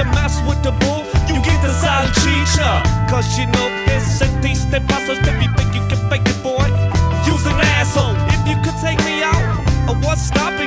you mess with the bull, you get the salchicha. Cause you know it's a decent process if you think you can fake it, boy. Use an asshole if you could take me out. I was stopping.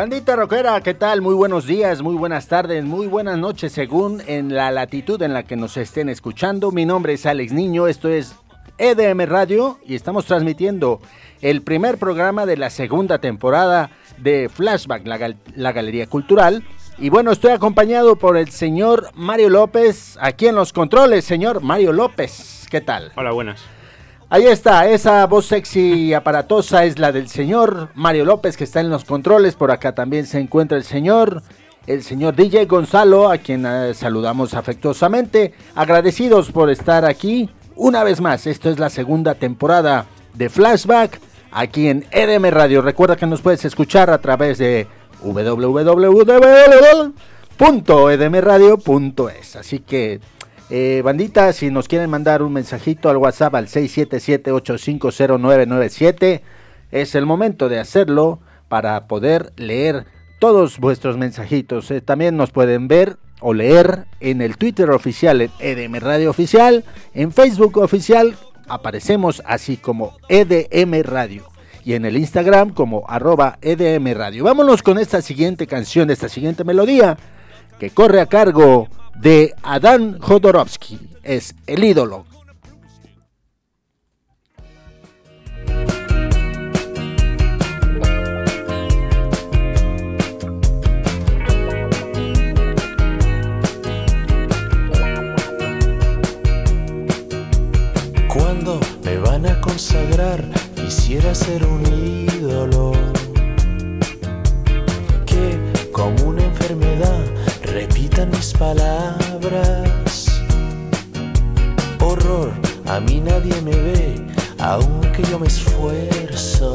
Bandita rockera, ¿qué tal? Muy buenos días, muy buenas tardes, muy buenas noches, según en la latitud en la que nos estén escuchando. Mi nombre es Alex Niño, esto es EDM Radio y estamos transmitiendo el primer programa de la segunda temporada de Flashback, la, la Galería Cultural. Y bueno, estoy acompañado por el señor Mario López, aquí en los controles, señor Mario López. ¿Qué tal? Hola, buenas. Ahí está, esa voz sexy y aparatosa es la del señor Mario López que está en los controles. Por acá también se encuentra el señor, el señor DJ Gonzalo, a quien eh, saludamos afectuosamente. Agradecidos por estar aquí una vez más. Esto es la segunda temporada de Flashback aquí en EDM Radio. Recuerda que nos puedes escuchar a través de www.edmradio.es. Así que eh, bandita, si nos quieren mandar un mensajito al WhatsApp al 677-850997, es el momento de hacerlo para poder leer todos vuestros mensajitos. Eh, también nos pueden ver o leer en el Twitter oficial, en EDM Radio Oficial, en Facebook Oficial, aparecemos así como EDM Radio. Y en el Instagram como arroba EDM Radio. Vámonos con esta siguiente canción, esta siguiente melodía que corre a cargo de Adán Jodorowsky. Es el ídolo. Cuando me van a consagrar, quisiera ser un ídolo que como una enfermedad palabras. Horror, a mí nadie me ve, aunque yo me esfuerzo.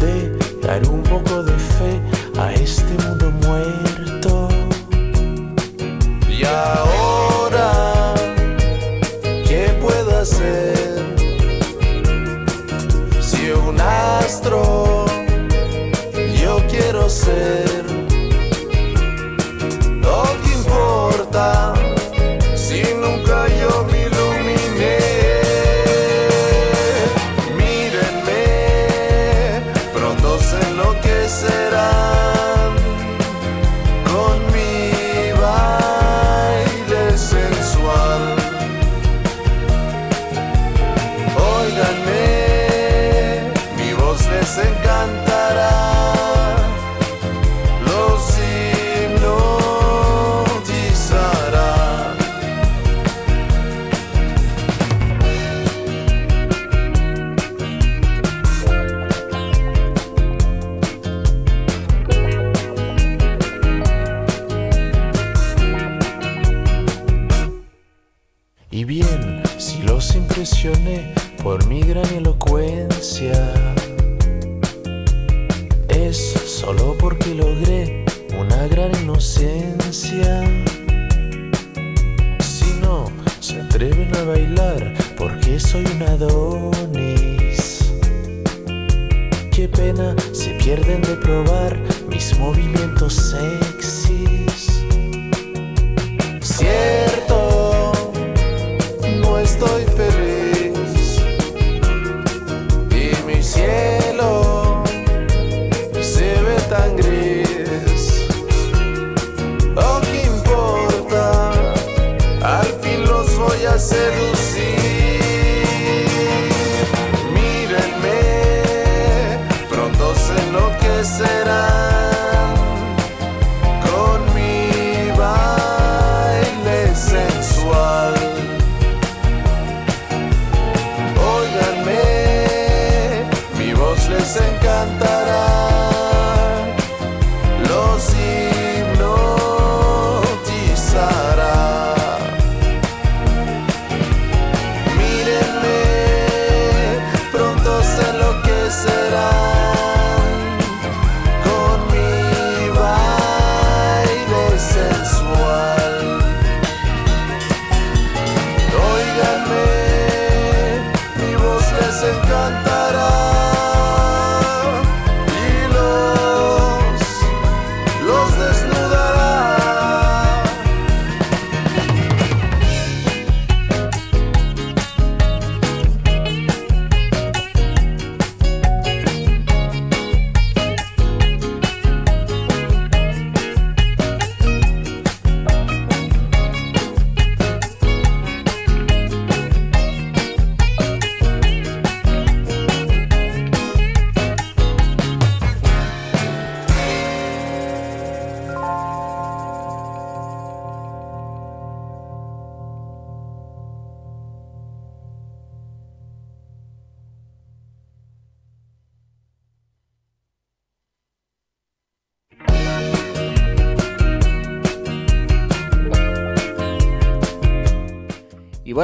De dar un poco de fe a este mundo muerto. Y ahora, por mi gran elocuencia,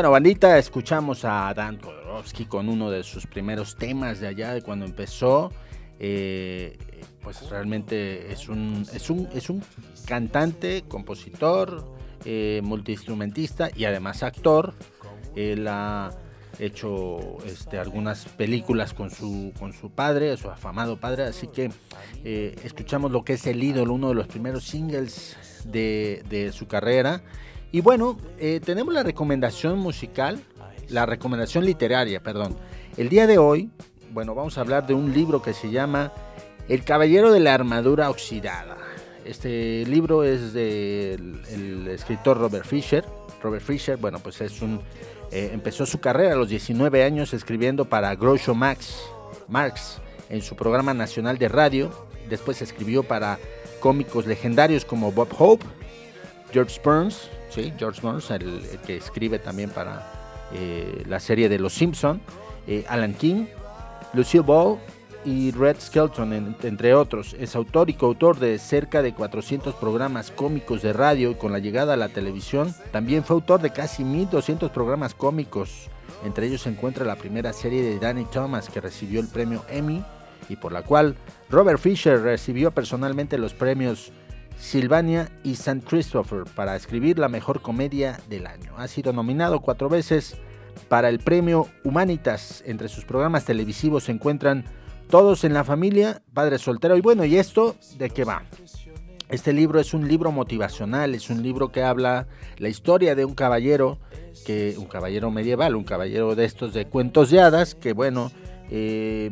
bueno, bandita, escuchamos a Dan Kodorowski con uno de sus primeros temas de allá, de cuando empezó. Eh, pues realmente es un, es un, es un cantante, compositor, eh, multiinstrumentista y además actor. Él ha hecho este, algunas películas con su, con su padre, su afamado padre, así que eh, escuchamos lo que es El ídolo, uno de los primeros singles de, de su carrera. Y bueno, eh, tenemos la recomendación musical, la recomendación literaria, perdón. El día de hoy, bueno, vamos a hablar de un libro que se llama El Caballero de la Armadura Oxidada. Este libro es del el escritor Robert Fisher. Robert Fisher, bueno, pues es un eh, empezó su carrera a los 19 años escribiendo para Groucho Max, Marx en su programa nacional de radio. Después escribió para cómicos legendarios como Bob Hope, George Burns, George Burns, el, que escribe también para eh, la serie de Los Simpson, eh, Alan King, Lucille Ball y Red Skelton, en- entre otros. Es autor y coautor de cerca de 400 programas cómicos de radio y con la llegada a la televisión también fue autor de casi 1200 programas cómicos. Entre ellos se encuentra la primera serie de Danny Thomas que recibió el premio Emmy y por la cual Robert Fisher recibió personalmente los premios Sylvania y St. Christopher para escribir la mejor comedia del año. Ha sido nominado cuatro veces para el premio Humanitas. Entre sus programas televisivos se encuentran Todos en la familia, Padre Soltero. Y bueno, ¿y esto de qué va? Este libro es un libro motivacional, es un libro que habla la historia de un caballero, que, un caballero medieval, un caballero de estos de cuentos de hadas, que bueno, eh,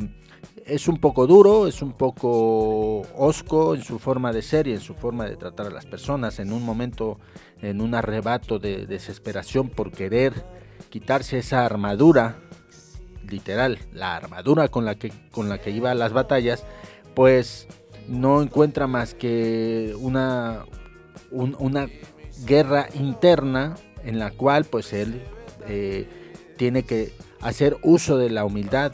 es un poco duro, es un poco osco en su forma de ser y en su forma de tratar a las personas. En un momento, en un arrebato de desesperación por querer quitarse esa armadura, literal, la armadura con la que, con la que iba a las batallas, pues no encuentra más que una, un- una guerra interna en la cual pues él eh, tiene que hacer uso de la humildad,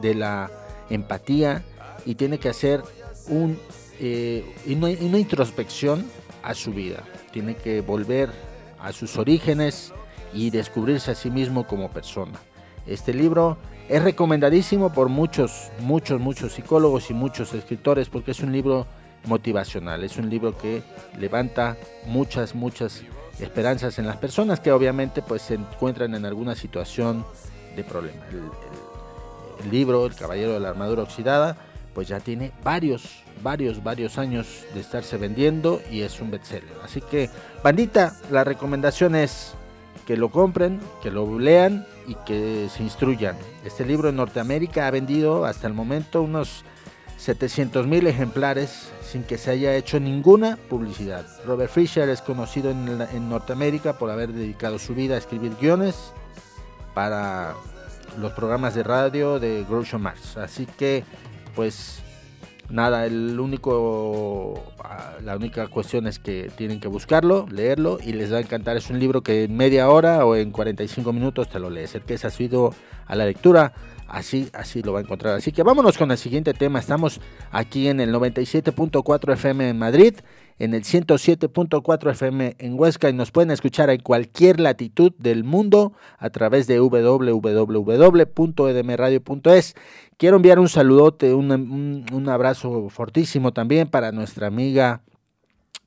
de la empatía y tiene que hacer un, eh, una, introspección a su vida. Tiene que volver a sus orígenes y descubrirse a sí mismo como persona. Este libro es recomendadísimo por muchos, muchos, muchos psicólogos y muchos escritores porque es un libro motivacional, es un libro que levanta muchas, muchas esperanzas en las personas que obviamente pues se encuentran en alguna situación de problema. El libro, El Caballero de la Armadura Oxidada, pues ya tiene varios, varios, varios años de estarse vendiendo y es un bestseller. Así que, bandita, la recomendación es que lo compren, que lo lean y que se instruyan. Este libro en Norteamérica ha vendido hasta el momento unos 700 mil ejemplares sin que se haya hecho ninguna publicidad. Robert Fisher es conocido en, en Norteamérica por haber dedicado su vida a escribir guiones para los programas de radio de Groucho Marx. Así que, pues nada, el único, ah, la única cuestión es que tienen que buscarlo, leerlo y les va a encantar. Es un libro que en media hora o en 45 minutos te lo lees. El que es asiduo a la lectura, así, así lo va a encontrar. Así que vámonos con el siguiente tema. Estamos aquí en el 97.4 FM en Madrid, en el 107.4 FM en Huesca y nos pueden escuchar en cualquier latitud del mundo a través de www.edmradio.es. Quiero enviar un saludote, un, un- un abrazo fortísimo también para nuestra amiga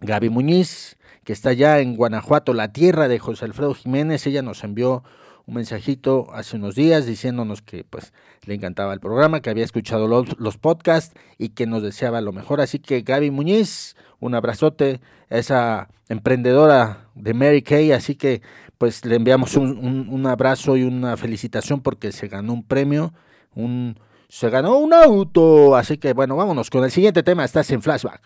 Gaby Muñiz, que está allá en Guanajuato, la tierra de José Alfredo Jiménez. Ella nos envió un mensajito hace unos días diciéndonos que pues le encantaba el programa, que había escuchado los, los podcasts y que nos deseaba lo mejor. Así que Gaby Muñiz, un abrazote esa emprendedora de Mary Kay. Así que pues le enviamos un, un- un abrazo y una felicitación porque se ganó un premio, un, se ganó un auto. Así que bueno, vámonos con el siguiente tema. Estás en flashback.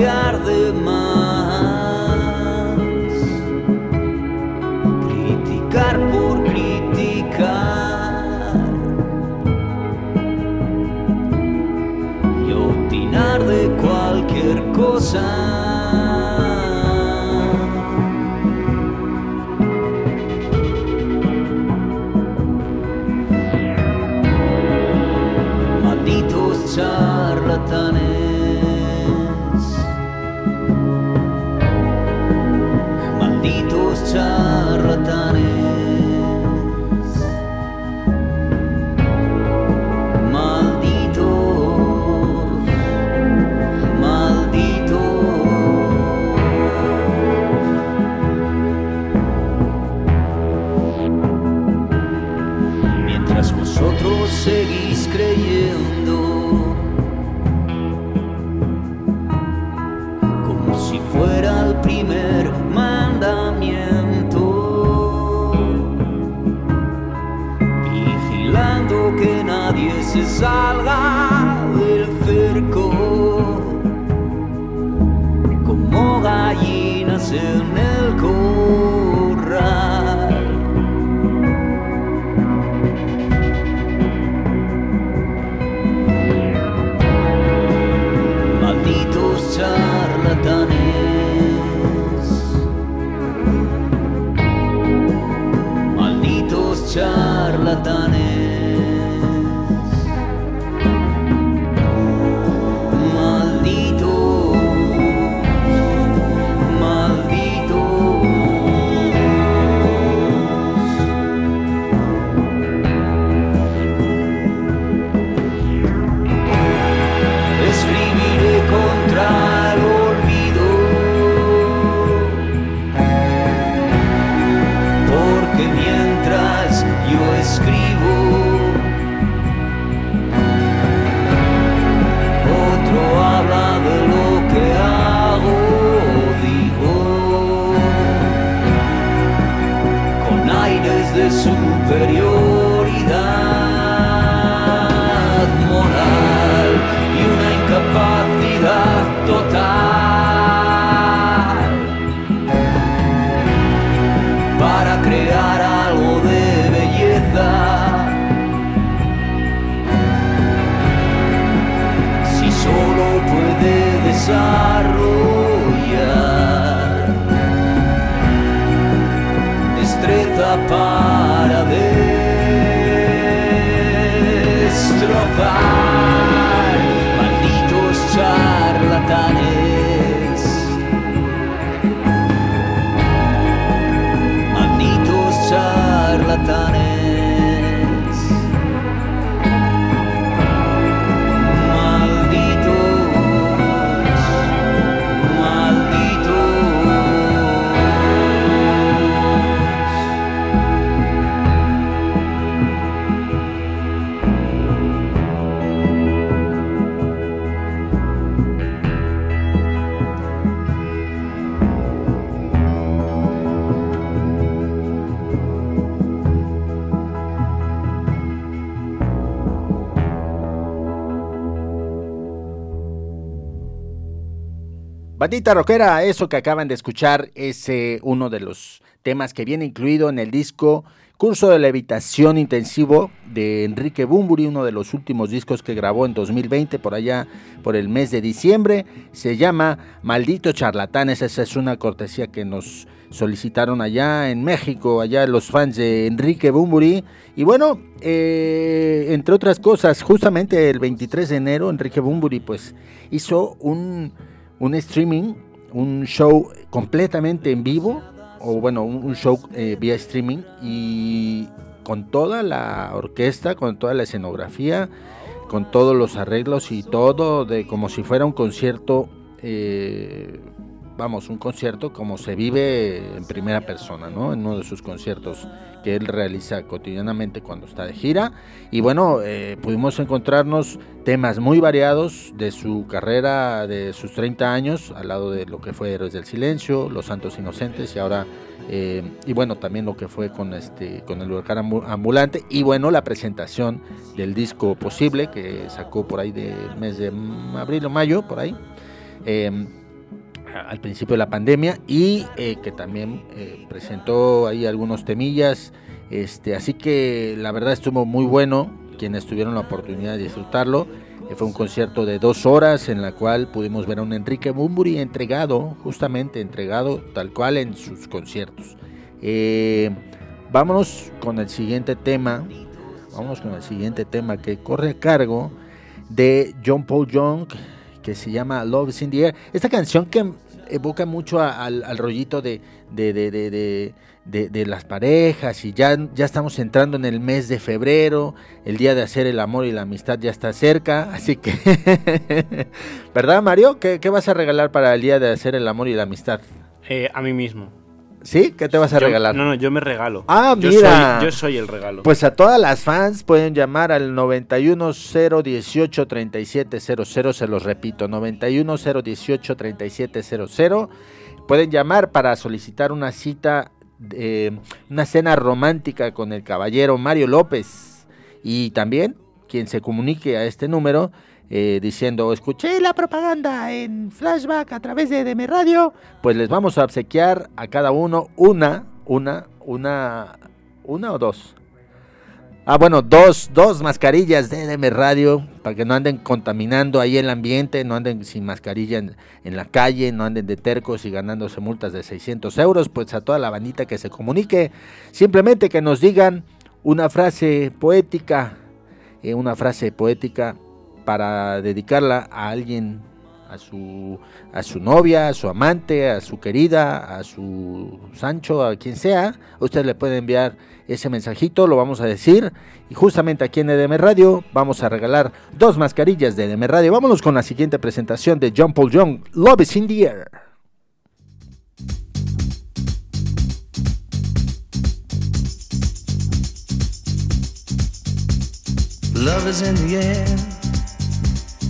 Clavo crear algo de belleza. Si solo puede desarrollar Bandita rockera, eso que acaban de escuchar es uno de los temas que viene incluido en el disco Curso de Levitación Intensivo de Enrique Bumburi, uno de los últimos discos que grabó en 2020, por allá por el mes de diciembre. Se llama Maldito Charlatanes, esa es una cortesía que nos solicitaron allá en México, allá los fans de Enrique Bumburi. Y bueno, eh, entre otras cosas, justamente el 23 de enero, Enrique Bumburi pues hizo un un streaming, un show completamente en vivo, o bueno, un, show eh, vía streaming y con toda la orquesta, con toda la escenografía, con todos los arreglos y todo, de como si fuera un concierto, eh, vamos, un concierto como se vive en primera persona, ¿no? En uno de sus conciertos que él realiza cotidianamente cuando está de gira. Y bueno, eh, pudimos encontrarnos temas muy variados de su carrera, de sus 30 años, al lado de lo que fue Héroes del Silencio, Los Santos Inocentes y ahora, eh, y bueno, también lo que fue con, este, con el huracán ambu- ambulante. Y bueno, la presentación del disco Posible que sacó por ahí del mes de abril o mayo, por ahí. eh, al principio de la pandemia y eh, que también eh, presentó ahí algunos temillas. Este, así que la verdad estuvo muy bueno. Quienes tuvieron la oportunidad de disfrutarlo. Eh, fue un concierto de dos horas en la cual pudimos ver a un Enrique Bumburi entregado, justamente entregado tal cual en sus conciertos. Vámonos con el siguiente tema. Vámonos con el siguiente tema que corre a cargo de John Paul Young que se llama Love is in the Air. Esta canción que evoca mucho al, rollito de, de- de- de las parejas y ya, ya estamos entrando en el mes de febrero, el día de hacer el amor y la amistad ya está cerca, así que, ¿verdad Mario? ¿Qué, qué vas a regalar para el día de hacer el amor y la amistad? Eh, a mí mismo. ¿Sí? ¿Qué te vas a Yo- regalar? No, no, yo me regalo. Ah, Yo mira. soy- yo soy el regalo. Pues a todas las fans pueden llamar al 910183700, se los repito, 910183700. Pueden llamar para solicitar una cita, eh, una cena romántica con el caballero Mario López. Y también quien se comunique a este número eh, diciendo, escuché la propaganda en flashback a través de DM Radio, pues les vamos a obsequiar a cada uno una, una, una, una o dos. Ah, bueno, dos, dos mascarillas de DM Radio para que no anden contaminando ahí el ambiente, no anden sin mascarilla en, la calle, no anden de tercos y ganándose multas de 600 euros. Pues a toda la bandita que se comunique, simplemente que nos digan una frase poética, eh, una frase poética para dedicarla a alguien, a su, a su novia, a su amante, a su querida, a su Sancho, a quien sea. Ustedes le pueden enviar ese mensajito, lo vamos a decir. Y justamente aquí en EDM Radio vamos a regalar dos mascarillas de EDM Radio. Vámonos con la siguiente presentación de John Paul Young, Love is in the Air. Love is in the air,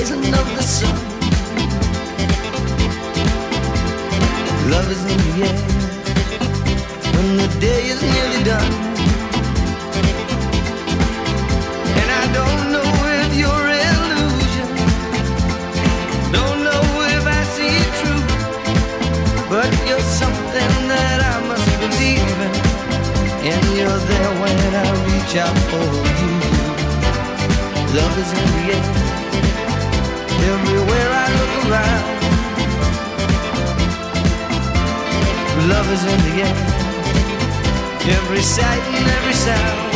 Of the sun. Love is in the air when the day is nearly done. And I don't know if you're illusion, don't know if I see it true, but you're something that I must believe in, and you're there when I reach out for you. Love is in the air, around. Love is in the air every sight and every sound.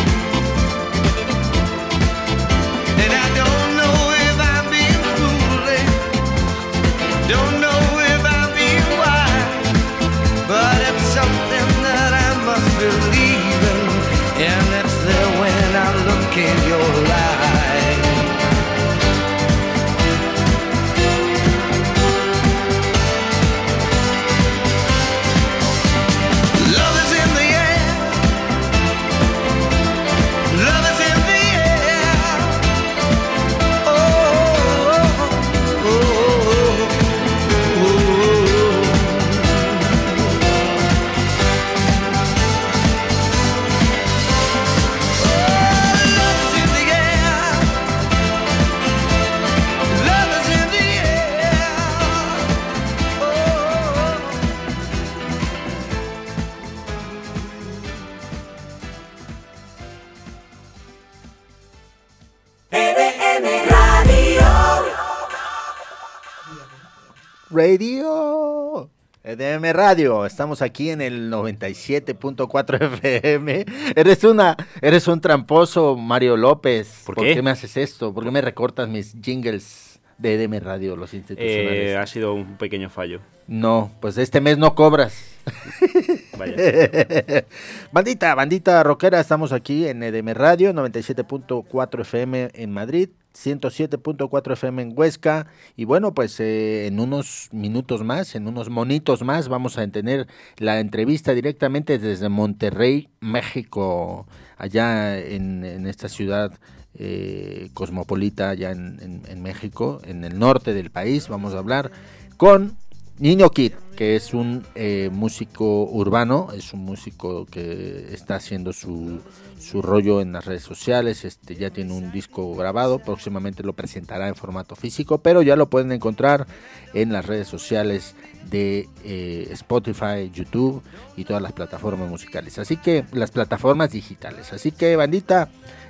Radio, estamos aquí en el 97.4 FM. Eres una, eres un tramposo, Mario López. ¿Por ¿Por qué? qué me haces esto? ¿Por qué me recortas mis jingles de EDM Radio, los institucionales? Eh, ha sido un pequeño fallo. No, pues este mes no cobras. Vaya. bandita, bandita rockera, estamos aquí en EDM Radio, 97.4 FM en Madrid, 107.4 FM en Huesca. Y bueno, pues eh, en unos minutos más, en unos monitos más, vamos a tener la entrevista directamente desde Monterrey, México, allá en, en esta ciudad eh, cosmopolita, allá en, en- México, en el norte del país. Vamos a hablar con Niño Kid, que es un eh, músico urbano, es un músico que está haciendo su, su rollo en las redes sociales, este ya tiene un disco grabado, próximamente lo presentará en formato físico, pero ya lo pueden encontrar en las redes sociales de eh, Spotify, YouTube y todas las plataformas musicales. Así que las plataformas digitales. Así que bandita,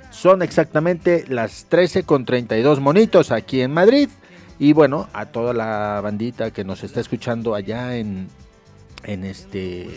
son exactamente las 13 con 32 monitos aquí en Madrid. Y bueno, a toda la bandita que nos está escuchando allá en, en este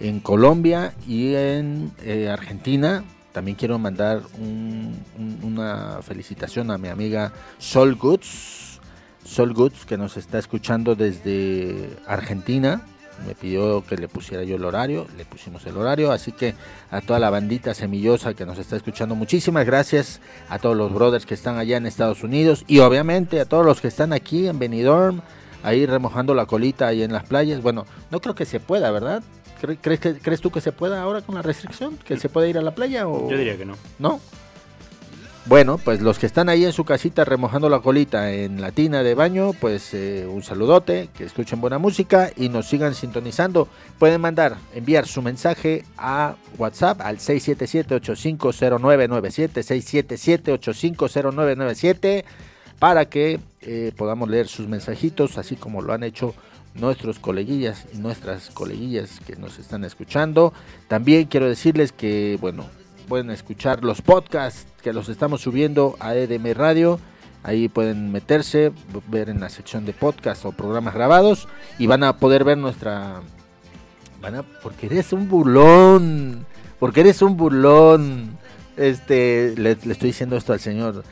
en Colombia y en eh, Argentina. También quiero mandar un- un- una felicitación a mi amiga Sol Goods. Sol Goods que nos está escuchando desde Argentina. Me pidió que le pusiera yo el horario, le pusimos el horario, así que a toda la bandita semillosa que nos está escuchando, muchísimas gracias a todos los brothers que están allá en Estados Unidos y obviamente a todos los que están aquí en Benidorm, ahí remojando la colita ahí en las playas. Bueno, no creo que se pueda, ¿verdad? ¿Cre- ¿Crees, que, ¿Crees tú que se pueda ahora con la restricción? ¿Que se puede ir a la playa o Yo diría que no. no? Bueno, pues los que están ahí en su casita remojando la colita en la tina de baño, pues eh, un saludote, que escuchen buena música y nos sigan sintonizando. Pueden mandar, enviar su mensaje a WhatsApp al 677-850997, 677-850997, para que eh, podamos leer sus mensajitos, así como lo han hecho nuestros coleguillas y nuestras coleguillas que nos están escuchando. También quiero decirles que, bueno, pueden escuchar los podcasts que los estamos subiendo a EDM Radio. Ahí pueden meterse, ver en la sección de podcast o programas grabados y van a poder ver nuestra... Van a... Porque eres un burlón. Porque eres un burlón. Este, le, le estoy diciendo esto al señor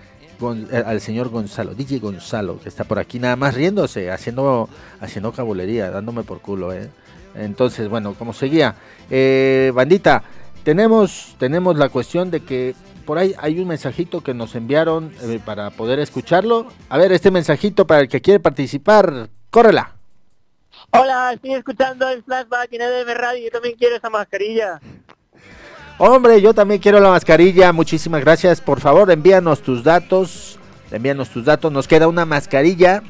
Eh, al señor Gonzalo, DJ Gonzalo, que está por aquí nada más riéndose, haciendo haciendo cabulería, dándome por culo, ¿eh? Entonces, bueno, como seguía, eh, bandita, tenemos tenemos la cuestión de que por ahí hay un mensajito que nos enviaron eh, para poder escucharlo. A ver, este mensajito para el que quiere participar, córrela. Hola, estoy escuchando el flashback en EDM Radio. Yo también quiero esa mascarilla. Hombre, yo también quiero la mascarilla. Muchísimas gracias. Por favor, envíanos tus datos. Envíanos tus datos. Nos queda una mascarilla.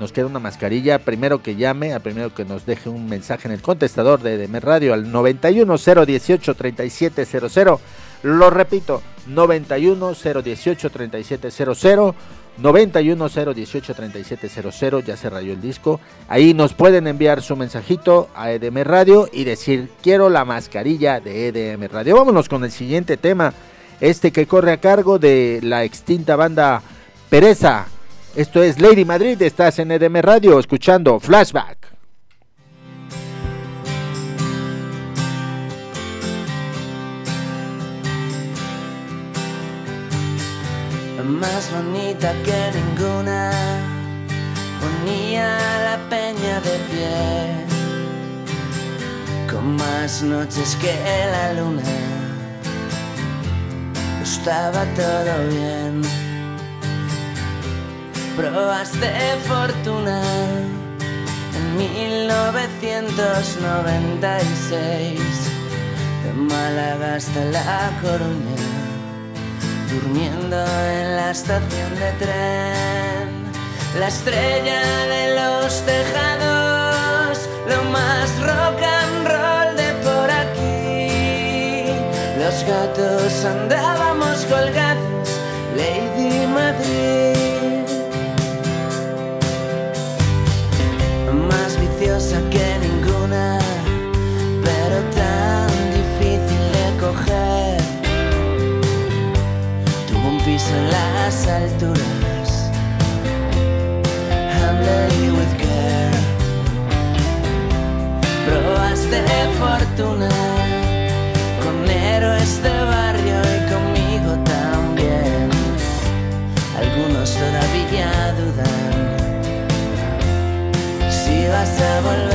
Nos queda una mascarilla. Primero que llame, al primero que nos deje un mensaje en el contestador de DM Radio al 910183700. Lo repito, 910183700. 910183700. Ya se rayó el disco. Ahí nos pueden enviar su mensajito a EDM Radio y decir quiero la mascarilla de EDM Radio. Vámonos con el siguiente tema. Este que corre a cargo de la extinta banda Pereza. Esto es Lady Madrid. Estás en EDM Radio escuchando Flashback. Más bonita que ninguna, ponía la peña de pie, con más noches que la luna. Estaba todo bien. Probaste fortuna en 1996, de Málaga hasta La Coruña, durmiendo en la estación de tren, la estrella de los tejados, lo más rock and roll de por aquí. Los gatos andábamos Probaste fortuna con héroes de barrio y conmigo también. Algunos todavía dudan si vas a volver.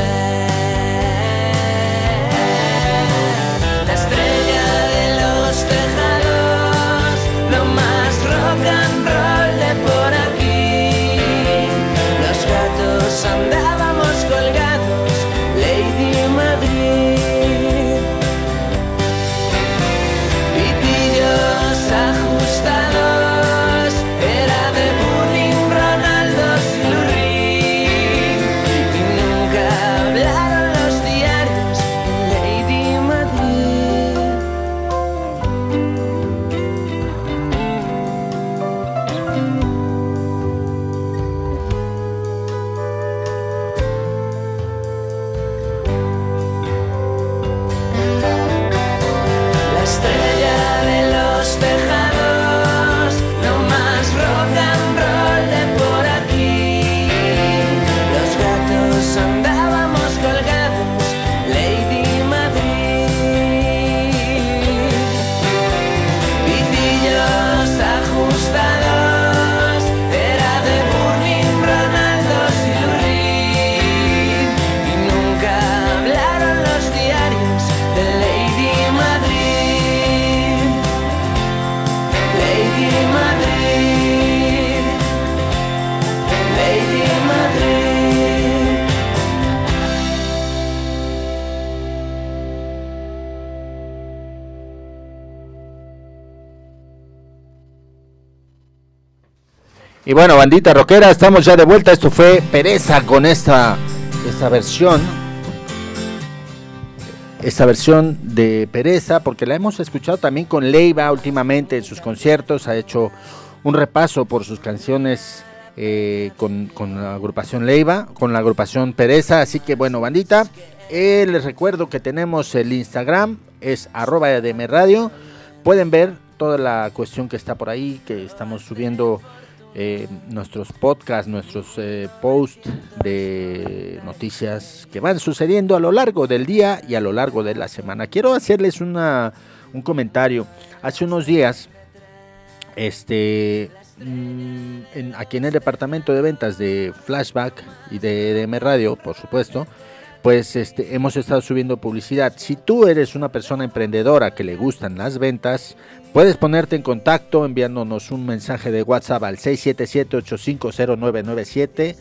Y bueno, bandita rockera, estamos ya de vuelta. Esto fue Pereza con esta, esta versión. Esta versión de Pereza, porque la hemos escuchado también con Leiva últimamente en sus conciertos. Ha hecho un repaso por sus canciones eh, con, la agrupación Leiva, con la agrupación Pereza. Así que bueno, bandita, eh, les recuerdo que tenemos el Instagram, es arroba. Pueden ver toda la cuestión que está por ahí, que estamos subiendo eh, nuestros podcasts, nuestros eh, posts de noticias que van sucediendo a lo largo del día y a lo largo de la semana. Quiero hacerles una, un comentario. Hace unos días, este, mm, en- aquí en el departamento de ventas de Flashback y de EDM Radio, por supuesto, pues este, hemos estado subiendo publicidad. Si tú eres una persona emprendedora que le gustan las ventas, puedes ponerte en contacto enviándonos un mensaje de WhatsApp al 677-850997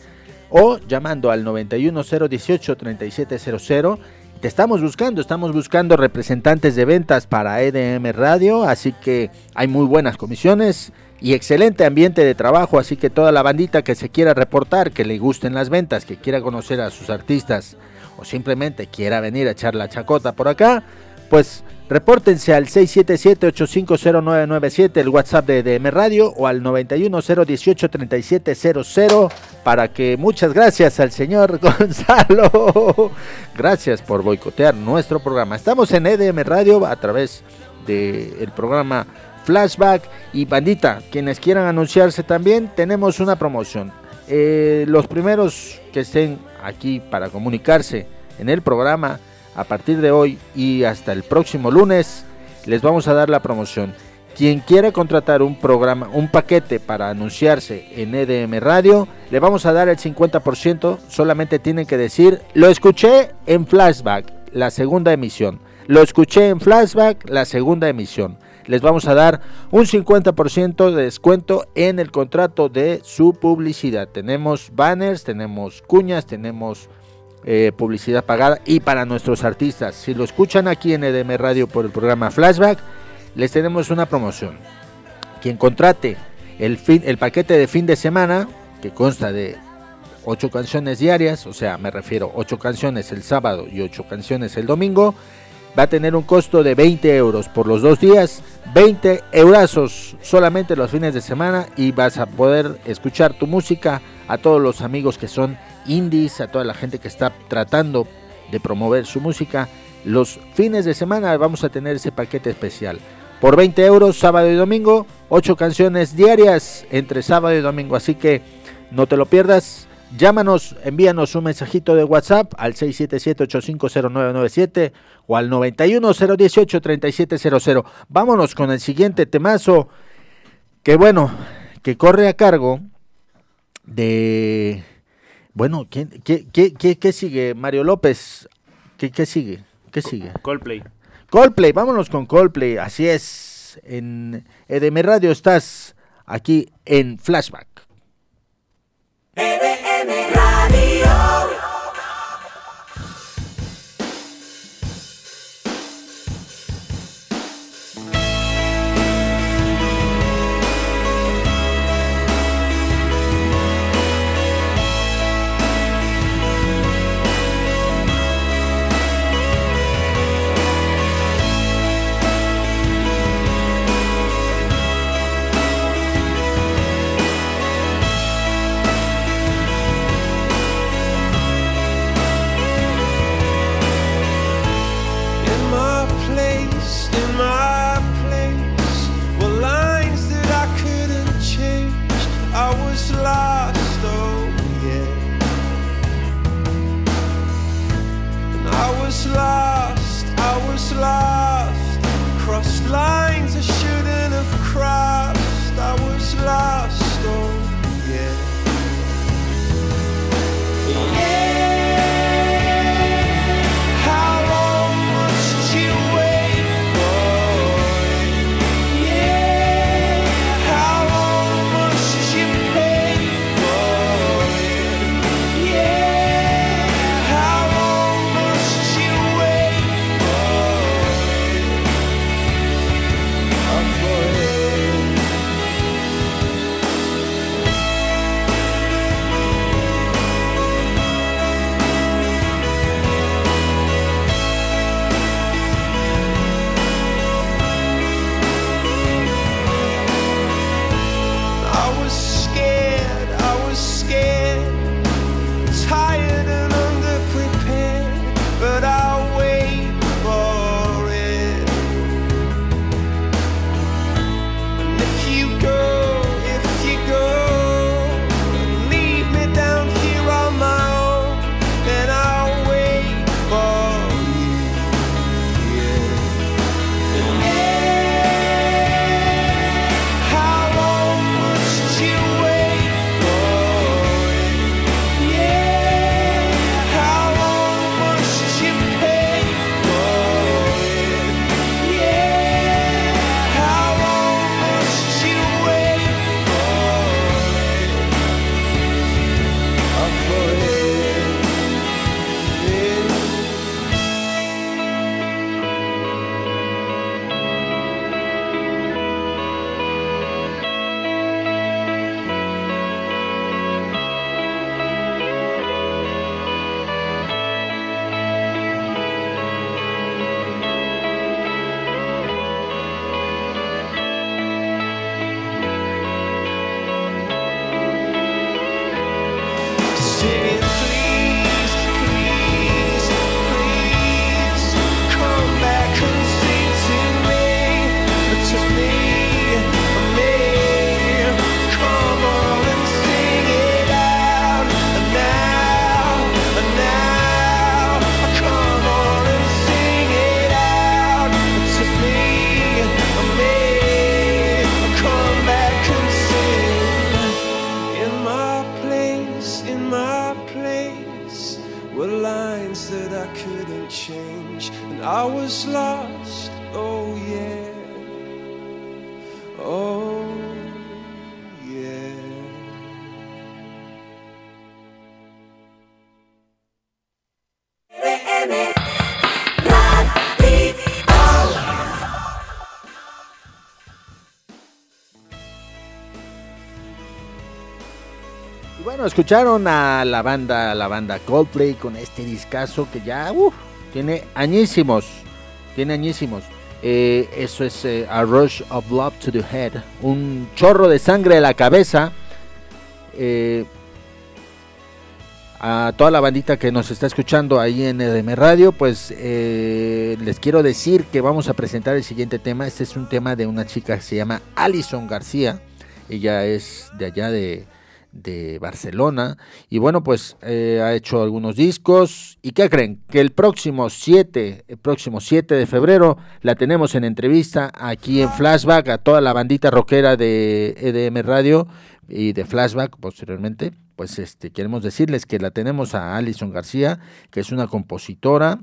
o llamando al 91018-3700. Te estamos buscando, estamos buscando representantes de ventas para EDM Radio, así que hay muy buenas comisiones y excelente ambiente de trabajo, así que toda la bandita que se quiera reportar, que le gusten las ventas, que quiera conocer a sus artistas o simplemente quiera venir a echar la chacota por acá, pues repórtense al 677-850997, el WhatsApp de DM Radio, o al 91018-3700, para que muchas gracias al señor Gonzalo. Gracias por boicotear nuestro programa. Estamos en EDM Radio a través del programa Flashback y Bandita. Quienes quieran anunciarse también, tenemos una promoción. Eh, los primeros que estén aquí para comunicarse en el programa a partir de hoy y hasta el próximo lunes les vamos a dar la promoción. Quien quiera contratar un programa, un paquete para anunciarse en EDM Radio, le vamos a dar el 50%, solamente tienen que decir, lo escuché en Flashback, la segunda emisión. Lo escuché en Flashback, la segunda emisión. les vamos a dar un 50% de descuento en el contrato de su publicidad. Tenemos banners, tenemos cuñas, tenemos eh, publicidad pagada y para nuestros artistas. Si lo escuchan aquí en EDM Radio por el programa Flashback, les tenemos una promoción. Quien contrate el, fin, el paquete de fin de semana, que consta de 8 canciones diarias, o sea, me refiero 8 canciones el sábado y 8 canciones el domingo, va a tener un costo de 20 euros por los dos días, 20 eurazos solamente los fines de semana y vas a poder escuchar tu música a todos los amigos que son indies, a toda la gente que está tratando de promover su música. Los fines de semana vamos a tener ese paquete especial. Por 20 euros, sábado y domingo, 8 canciones diarias entre sábado y domingo. Así que no te lo pierdas. Llámanos, envíanos un mensajito de WhatsApp al 677-850997 o al 91018-3700. Vámonos con el siguiente temazo que bueno, que corre a cargo de... Bueno, ¿quién, qué, qué, qué, qué sigue? Mario López. ¿Qué, ¿Qué sigue? ¿Qué sigue? Coldplay. Coldplay, vámonos con Coldplay. Así es. En EDM Radio estás aquí en Flashback. EDM lines I shouldn't have crossed. I was lost. Escucharon a la banda, la banda Coldplay con este discazo que ya tiene añísimos, tiene añísimos. Eh, eso es eh, A Rush of Love to the Head, un chorro de sangre a la cabeza. Eh, a toda la bandita que nos está escuchando ahí en EDM Radio, pues les quiero decir que vamos a presentar el siguiente tema. Este es un tema de una chica que se llama Alison García. Ella es de allá de, de Barcelona. Y bueno, pues eh, ha hecho algunos discos. ¿Y qué creen? Que el próximo 7, el próximo 7 de febrero la tenemos en entrevista aquí en Flashback a toda la bandita rockera de EDM Radio y de Flashback posteriormente. Pues este queremos decirles que la tenemos a Alison García, que es una compositora,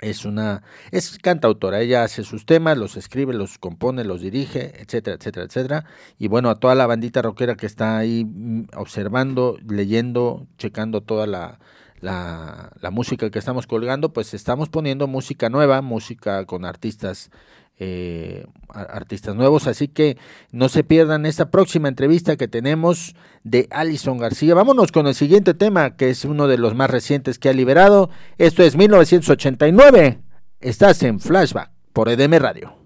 es una es cantautora, ella hace sus temas, los escribe, los compone, los dirige, etcétera, etcétera, etcétera. Y bueno, a toda la bandita rockera que está ahí mm, observando, leyendo, checando toda la, la, la música que estamos colgando, pues estamos poniendo música nueva, música con artistas eh, artistas nuevos, así que no se pierdan esta próxima entrevista que tenemos de Alison García. Vámonos con el siguiente tema, que es uno de los más recientes que ha liberado. Esto es 1989. Estás en Flashback por EDM Radio.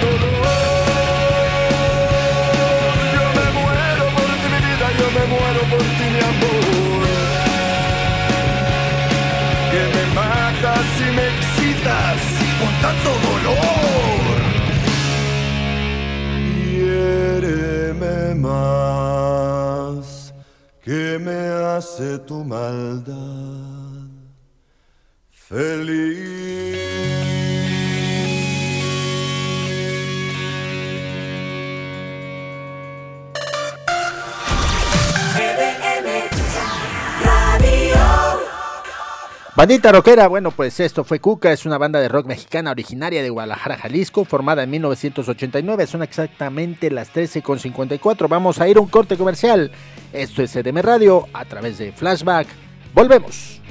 tanto dolor. Hiéreme más que me hace tu maldad feliz. Bandita rockera, bueno, pues esto fue Cuca, es una banda de rock mexicana originaria de Guadalajara, Jalisco, formada en 1989, son exactamente las 13.54. Vamos a ir a un corte comercial. Esto es CDM Radio a través de Flashback. Volvemos.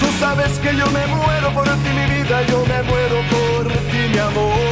Tú sabes que yo me muero por ti, mi vida, yo me muero por ti, mi amor.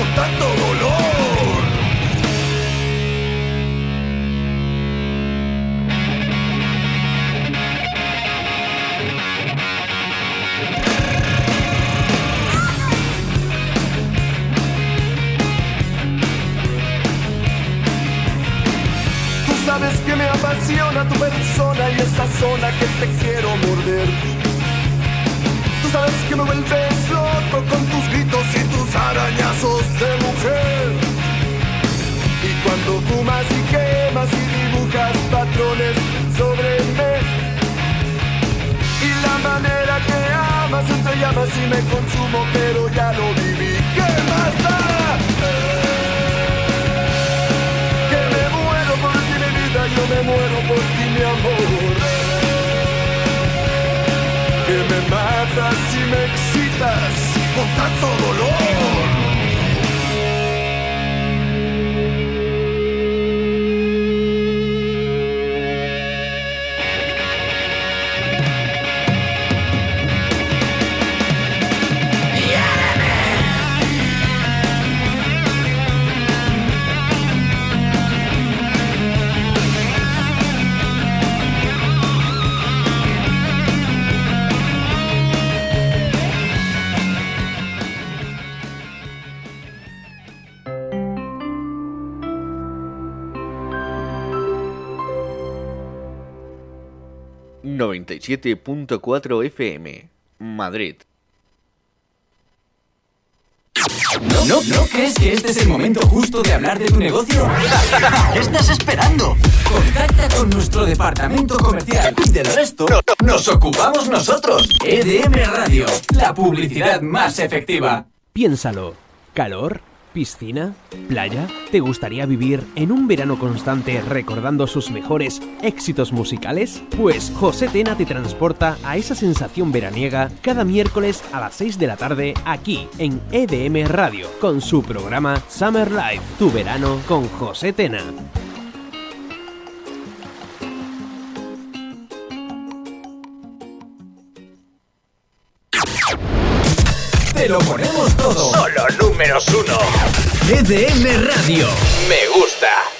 Con tanto dolor. Tú sabes que me apasiona tu persona y esa zona que te quiero morder. Sabes que me vuelves loco con tus gritos y tus arañazos de mujer. Y cuando fumas y quemas y dibujas patrones sobre mí. Y la manera que amas entre llamas y me consumo, pero ya lo viví. ¿Qué más da? Excitas con tanto dolor. ...97.4 FM... Madrid. ¿No, no, ¿No crees que este es el momento justo de hablar de tu negocio? ¿Qué estás esperando? Contacta con nuestro departamento comercial y del resto nos ocupamos nosotros. EDM Radio, la publicidad más efectiva. Piénsalo. ¿Calor? ¿Piscina? ¿Playa? ¿Te gustaría vivir en un verano constante recordando sus mejores éxitos musicales? Pues José Tena te transporta a esa sensación veraniega cada miércoles a las 6 de la tarde aquí en EDM Radio con su programa Summer Life, tu verano con José Tena. Te lo ponemos todo. Solo números uno. EDM Radio. Me gusta.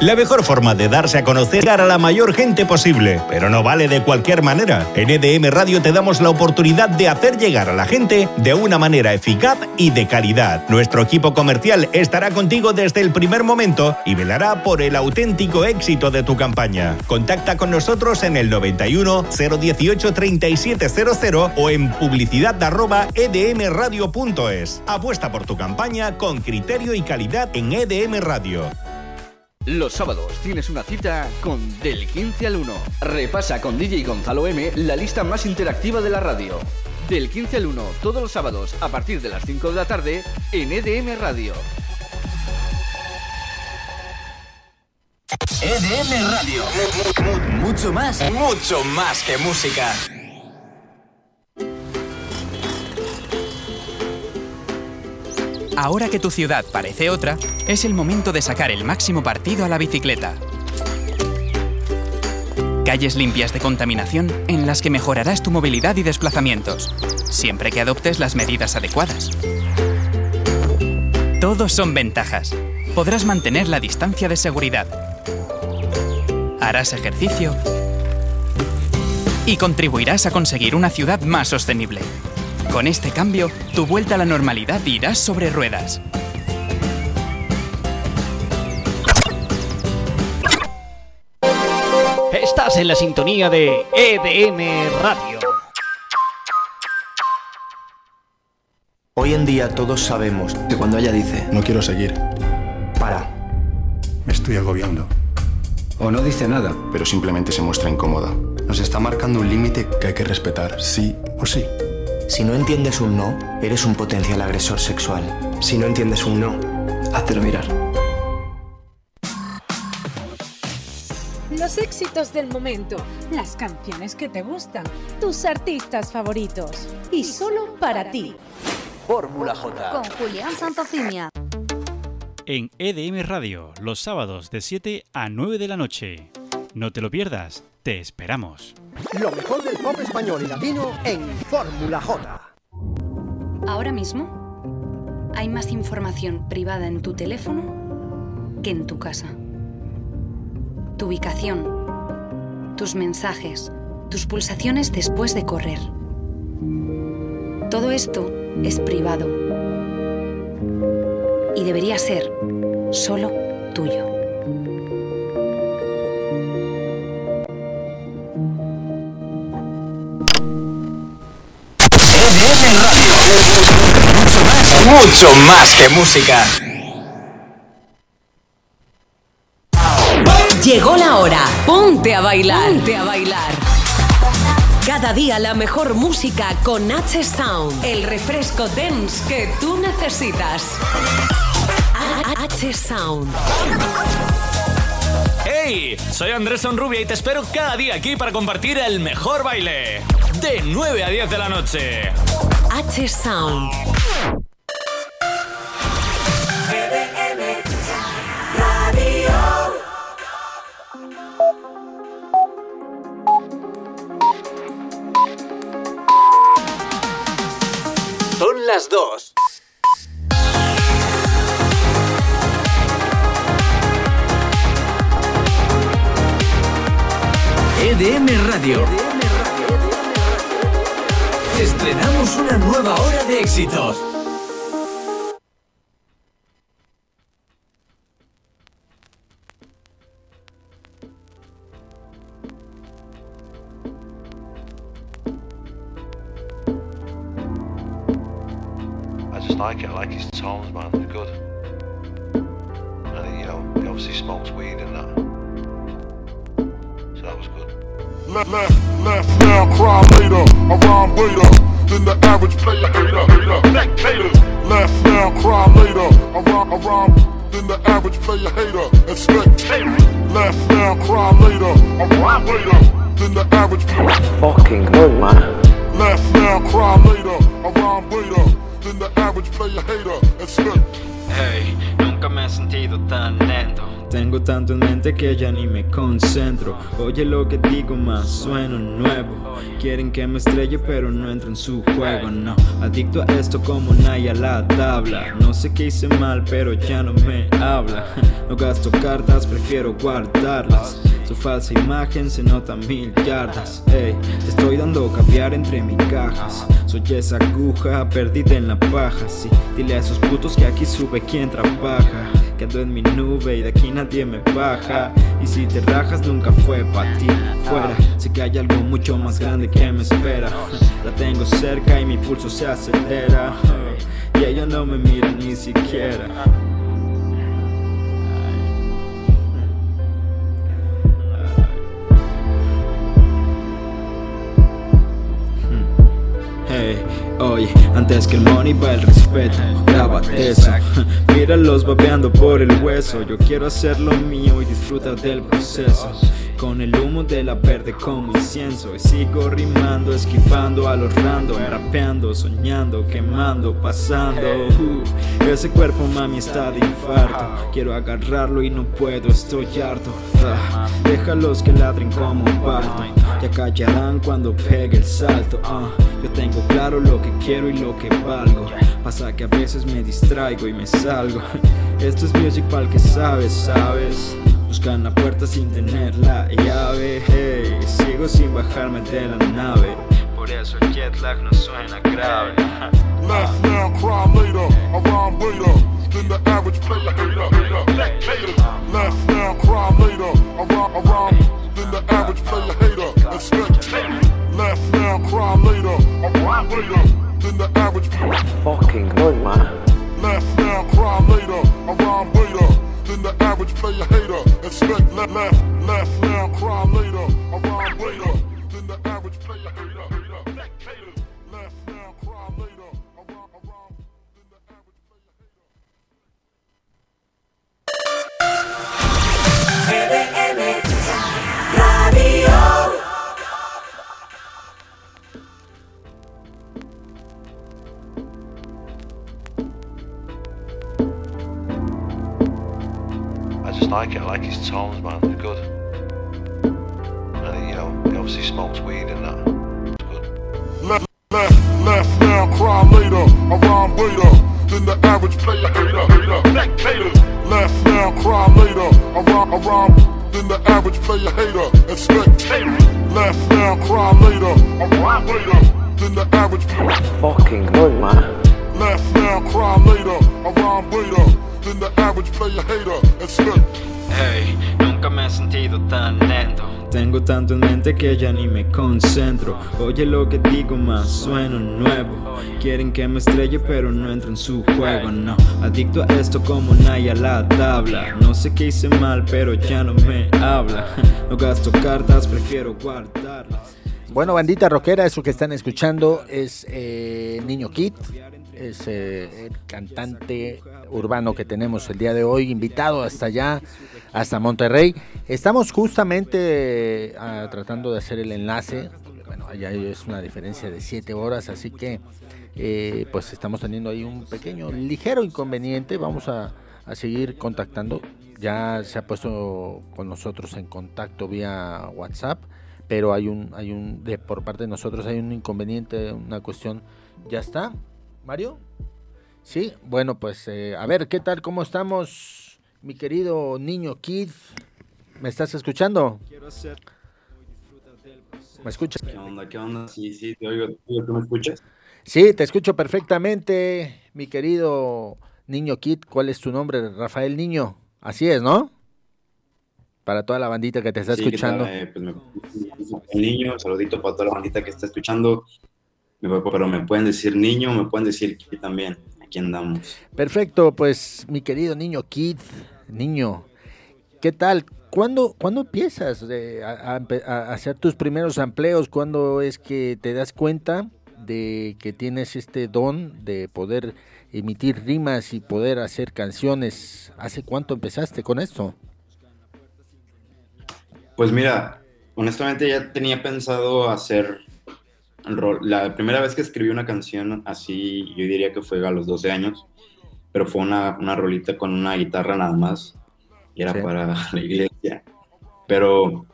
La mejor forma de darse a conocer es a la mayor gente posible, pero no vale de cualquier manera. En EDM Radio te damos la oportunidad de hacer llegar a la gente de una manera eficaz y de calidad. Nuestro equipo comercial estará contigo desde el primer momento y velará por el auténtico éxito de tu campaña. Contacta con nosotros en el 91 018 3700 o en publicidad arroba edmradio.es. Apuesta por tu campaña con criterio y calidad en EDM Radio. Los sábados tienes una cita con Del 15 al 1. Repasa con DJ Gonzalo M la lista más interactiva de la radio. Del 15 al 1, todos los sábados a partir de las 5 de la tarde en EDM Radio. EDM Radio. Mucho más. Mucho más que música. Ahora que tu ciudad parece otra, es el momento de sacar el máximo partido a la bicicleta. Calles limpias de contaminación en las que mejorarás tu movilidad y desplazamientos, siempre que adoptes las medidas adecuadas. Todos son ventajas. Podrás mantener la distancia de seguridad. Harás ejercicio y contribuirás a conseguir una ciudad más sostenible. Con este cambio, tu vuelta a la normalidad irá sobre ruedas. Estás en la sintonía de EDM Radio. Hoy en día todos sabemos que cuando ella dice No quiero seguir. para Me estoy agobiando. o no dice nada, Pero simplemente se muestra incómoda. Nos está marcando un límite que hay que respetar, sí o sí. Si no entiendes un no, eres un potencial agresor sexual. Si no entiendes un no, háztelo mirar. Los éxitos del momento, las canciones que te gustan, tus artistas favoritos y solo para ti. Fórmula J. Con Julián Santofimia. En EDM Radio, los sábados de 7 a 9 de la noche. No te lo pierdas, te esperamos. Lo mejor del pop español y latino en Fórmula J. Ahora mismo hay más información privada en tu teléfono que en tu casa. Tu ubicación, tus mensajes, tus pulsaciones después de correr. Todo esto es privado y debería ser solo tuyo. Mucho más que música. Llegó la hora. Ponte a bailar. Ponte a bailar. Cada día la mejor música con H Sound, el refresco dance que tú necesitas. H Sound. ¡Hey! Soy Andrés Sonrubia y te espero cada día aquí para compartir el mejor baile. De 9 a 10 de la noche. H Sound. Las dos. EDM Radio. Estrenamos una nueva hora de éxitos. It. I like his tones, man. They're good. And he, you know, he obviously smokes weed and that. So that was good. Left, left, left now, cry later. I rhyme later than the average player hater. hater. Spectators. Left now, cry later. I rhyme, I rhyme than the average player hater. And spectators. Left now, cry later. I rhyme later than the average player. Fucking good, man. Left now, cry later. I rhyme later than the average player hater. And spectators. Hey, nunca me he sentido tan lento. Tengo tanto en mente que ya ni me concentro. Oye lo que digo más, sueno nuevo. Quieren que me estrelle pero no entro en su juego, no. Adicto a esto como Naya a la tabla. No sé qué hice mal pero ya no me habla. No gasto cartas, prefiero guardarlas. Su falsa imagen se nota mil yardas. Ey, te estoy dando caviar entre mis cajas. Soy esa aguja perdida en la paja. Sí, dile a esos putos que aquí sube quien trabaja. Que ando en mi nube y de aquí nadie me baja. Y si te rajas, nunca fue para ti. Fuera, sé que hay algo mucho más grande que me espera. La tengo cerca y mi pulso se acelera. Y ella no me mira ni siquiera. Hey, oye, antes que el money va el respeto, grábate eso. Míralos babeando por el hueso. Yo quiero hacer lo mío y disfruta del proceso. Con el humo de la verde como incienso. Y sigo rimando, esquivando a los random, rapeando, soñando, quemando, pasando. Ese cuerpo, mami, está de infarto. Quiero agarrarlo y no puedo, estoy harto. Ah, déjalos que ladren como un parto. Ya callarán cuando pegue el salto. ah. Yo tengo claro lo que quiero y lo que valgo. Pasa que a veces me distraigo y me salgo. Esto es music para que sabe, sabes. Buscan la puerta sin tener la llave. Hey, sigo sin bajarme de la nave. Por eso el jet lag no suena grave. Later. The average player hater. Now, cry later. Rhyme, the average player hater. Left now, cry later. I rhyme later than the average player. Fucking good, man. Left now, cry later. I rhyme later than the average player hater. Expect left, left, left now, cry later. I rhyme later than the average player hater. Spectators. Like it. I like his tones, man. They're good. And he, you know, he obviously smokes weed and that. Left, left, left now, cry later. I rhyme later than the average player hater. Spectators. Left now, cry later. I rhyme, I rhyme than the average player hater. And spectators. Left now, cry later. I rhyme later than the average player. Fucking good, man. Left now, cry later. I rhyme later than the average player hater. And. Hey, nunca me he sentido tan lento. Tengo tanto en mente que ya ni me concentro. Oye lo que digo más, sueno nuevo. Quieren que me estrelle pero no entro en su juego, no. Adicto a esto como Naya a la tabla. No sé qué hice mal pero ya no me habla. No gasto cartas, prefiero guardarlas. Bueno, bandita rockera, eso que están escuchando es eh, Niño Kid, es eh, el cantante urbano que tenemos el día de hoy, invitado hasta allá, hasta Monterrey. Estamos justamente ah, tratando de hacer el enlace, bueno, allá es una diferencia de 7 horas, así que eh, pues estamos teniendo ahí un pequeño, ligero inconveniente, vamos a, a seguir contactando. Ya se ha puesto con nosotros en contacto vía WhatsApp pero hay un, hay un, de, por parte de nosotros hay un inconveniente, una cuestión. ¿Ya está, Mario? Sí, bueno, pues eh, a ver, ¿qué tal? ¿Cómo estamos, mi querido niño Kid? ¿Me estás escuchando? ¿Me escuchas? ¿Qué onda? ¿Qué onda? Sí, sí, te oigo. ¿Tú me escuchas? Sí, te escucho perfectamente, mi querido niño Kid. ¿Cuál es tu nombre? Rafael Niño. Así es, ¿no? Para toda la bandita que te está Sí, escuchando. ¿qué tal? Eh, pues me, niño, saludito para toda la bandita que está escuchando. Pero me pueden decir niño, me pueden decir Kid también. Aquí andamos. Perfecto, pues mi querido niño Kid, niño, ¿qué tal? ¿Cuándo, ¿cuándo empiezas de- a, hacer tus primeros empleos? ¿Cuándo es que te das cuenta de que tienes este don de poder emitir rimas y poder hacer canciones? ¿Hace cuánto empezaste con esto? Pues mira, honestamente ya tenía pensado hacer la primera vez que escribí una canción así, yo diría que fue a los 12 años, pero fue una, una rolita con una guitarra nada más, y era Sí. para la iglesia. Pero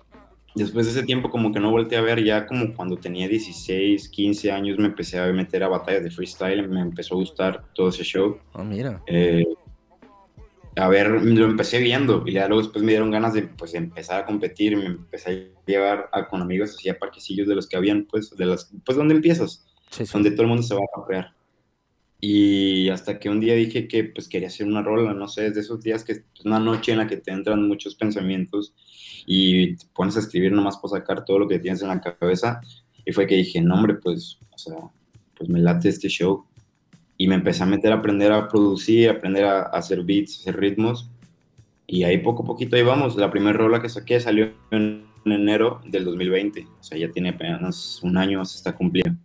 después de ese tiempo como que no volteé a ver, ya como cuando tenía 16, 15 años me empecé a meter a batallas de freestyle, me empezó a gustar todo ese show. Ah, mira. Eh, a ver, lo empecé viendo y luego después me dieron ganas de pues empezar a competir, me empecé a llevar a- con amigos así a parquecillos de los que habían, pues, de las, pues donde empiezas, Sí, sí. donde todo el mundo se va a rapear. Y hasta que un día dije que pues quería hacer una rola, no sé, es de esos días que es una noche en la que te entran muchos pensamientos y te pones a escribir nomás para sacar todo lo que tienes en la cabeza. Y fue que dije, no hombre, pues, o sea, pues me late este show. Y me empecé a meter a aprender a producir, a aprender a, a hacer beats, hacer ritmos. Y ahí poco a poquito ahí vamos. La primera rola que saqué salió en enero del 2020. O sea, ya tiene apenas un año, se está cumpliendo.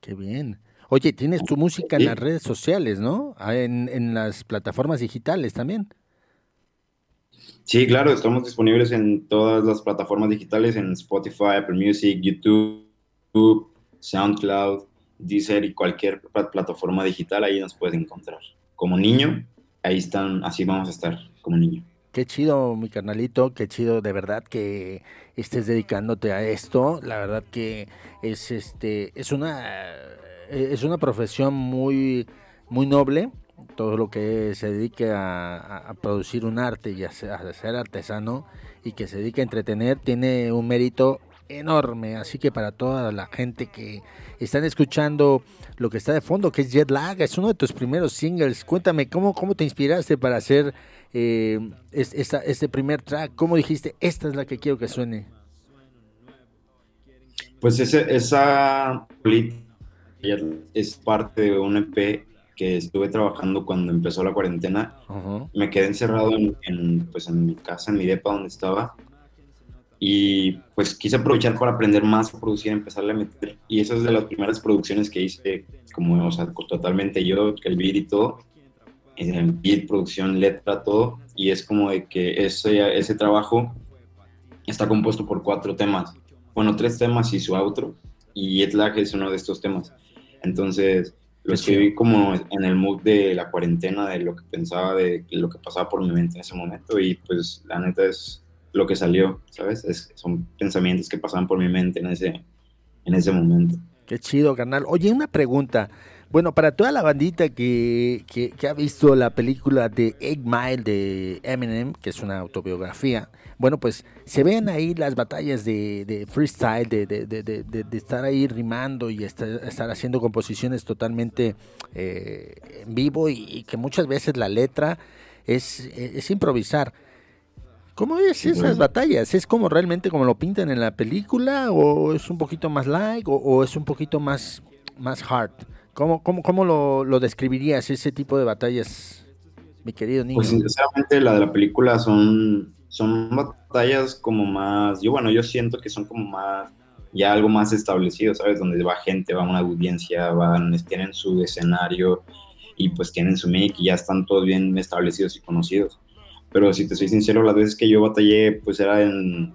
Qué bien. Oye, tienes tu música en Sí. las redes sociales, ¿no? Ah, En, en las plataformas digitales también. Sí, claro, estamos disponibles en todas las plataformas digitales, en Spotify, Apple Music, YouTube, SoundCloud, Deezer y cualquier pla- plataforma digital, ahí nos puedes encontrar. Como niño, ahí están, así vamos a estar, como niño. Qué chido, mi carnalito, qué chido de verdad que estés dedicándote a esto. La verdad que es este es una es una profesión muy muy noble. Todo lo que se dedique a, producir un arte y a a ser artesano y que se dedique a entretener tiene un mérito enorme. Así que para toda la gente que están escuchando lo que está de fondo, que es Jet Lag, es uno de tus primeros singles. Cuéntame, ¿cómo, cómo te inspiraste para hacer eh, es- esta- este primer track? ¿Cómo dijiste, esta es la que quiero que suene? Pues ese, esa es parte de un EP que estuve trabajando cuando empezó la cuarentena. Me quedé encerrado en, en, pues en mi casa, en mi depa donde estaba. Y pues quise aprovechar para aprender más a producir, empezarle a meter. Y esa es de las primeras producciones que hice, como, o sea, totalmente yo, el beat y todo. El beat, producción, letra, todo. Y es como de que ese, ese trabajo está compuesto por cuatro temas. Bueno, tres temas y su outro. Y Jet Lag es uno de estos temas. Entonces, lo escribí como en el mood de la cuarentena, de lo que pensaba, de lo que pasaba por mi mente en ese momento. Y pues, la neta es lo que salió, ¿sabes? Es- son pensamientos que pasaban por mi mente en ese, en ese momento. Qué chido, carnal. Oye, una pregunta. Bueno, para toda la bandita que, que- ha visto la película de Eight Mile de Eminem, que es una autobiografía, bueno, pues se ven ahí las batallas de, de freestyle, de, de- de- estar ahí rimando y estar, estar haciendo composiciones totalmente eh, en vivo y, y que muchas veces la letra es, es improvisar. ¿Cómo es esas batallas? ¿Es como realmente como lo pintan en la película o es un poquito más light o, es un poquito más, más hard? ¿Cómo, cómo, cómo lo, lo, describirías ese tipo de batallas, mi querido niño? Pues sinceramente la de la película son, son batallas como más, yo bueno, yo siento que son como más, ya algo más establecido, ¿sabes? Donde va gente, va una audiencia, van, tienen su escenario y pues tienen su make y ya están todos bien establecidos y conocidos pero si te soy sincero, las veces que yo batallé, pues era en,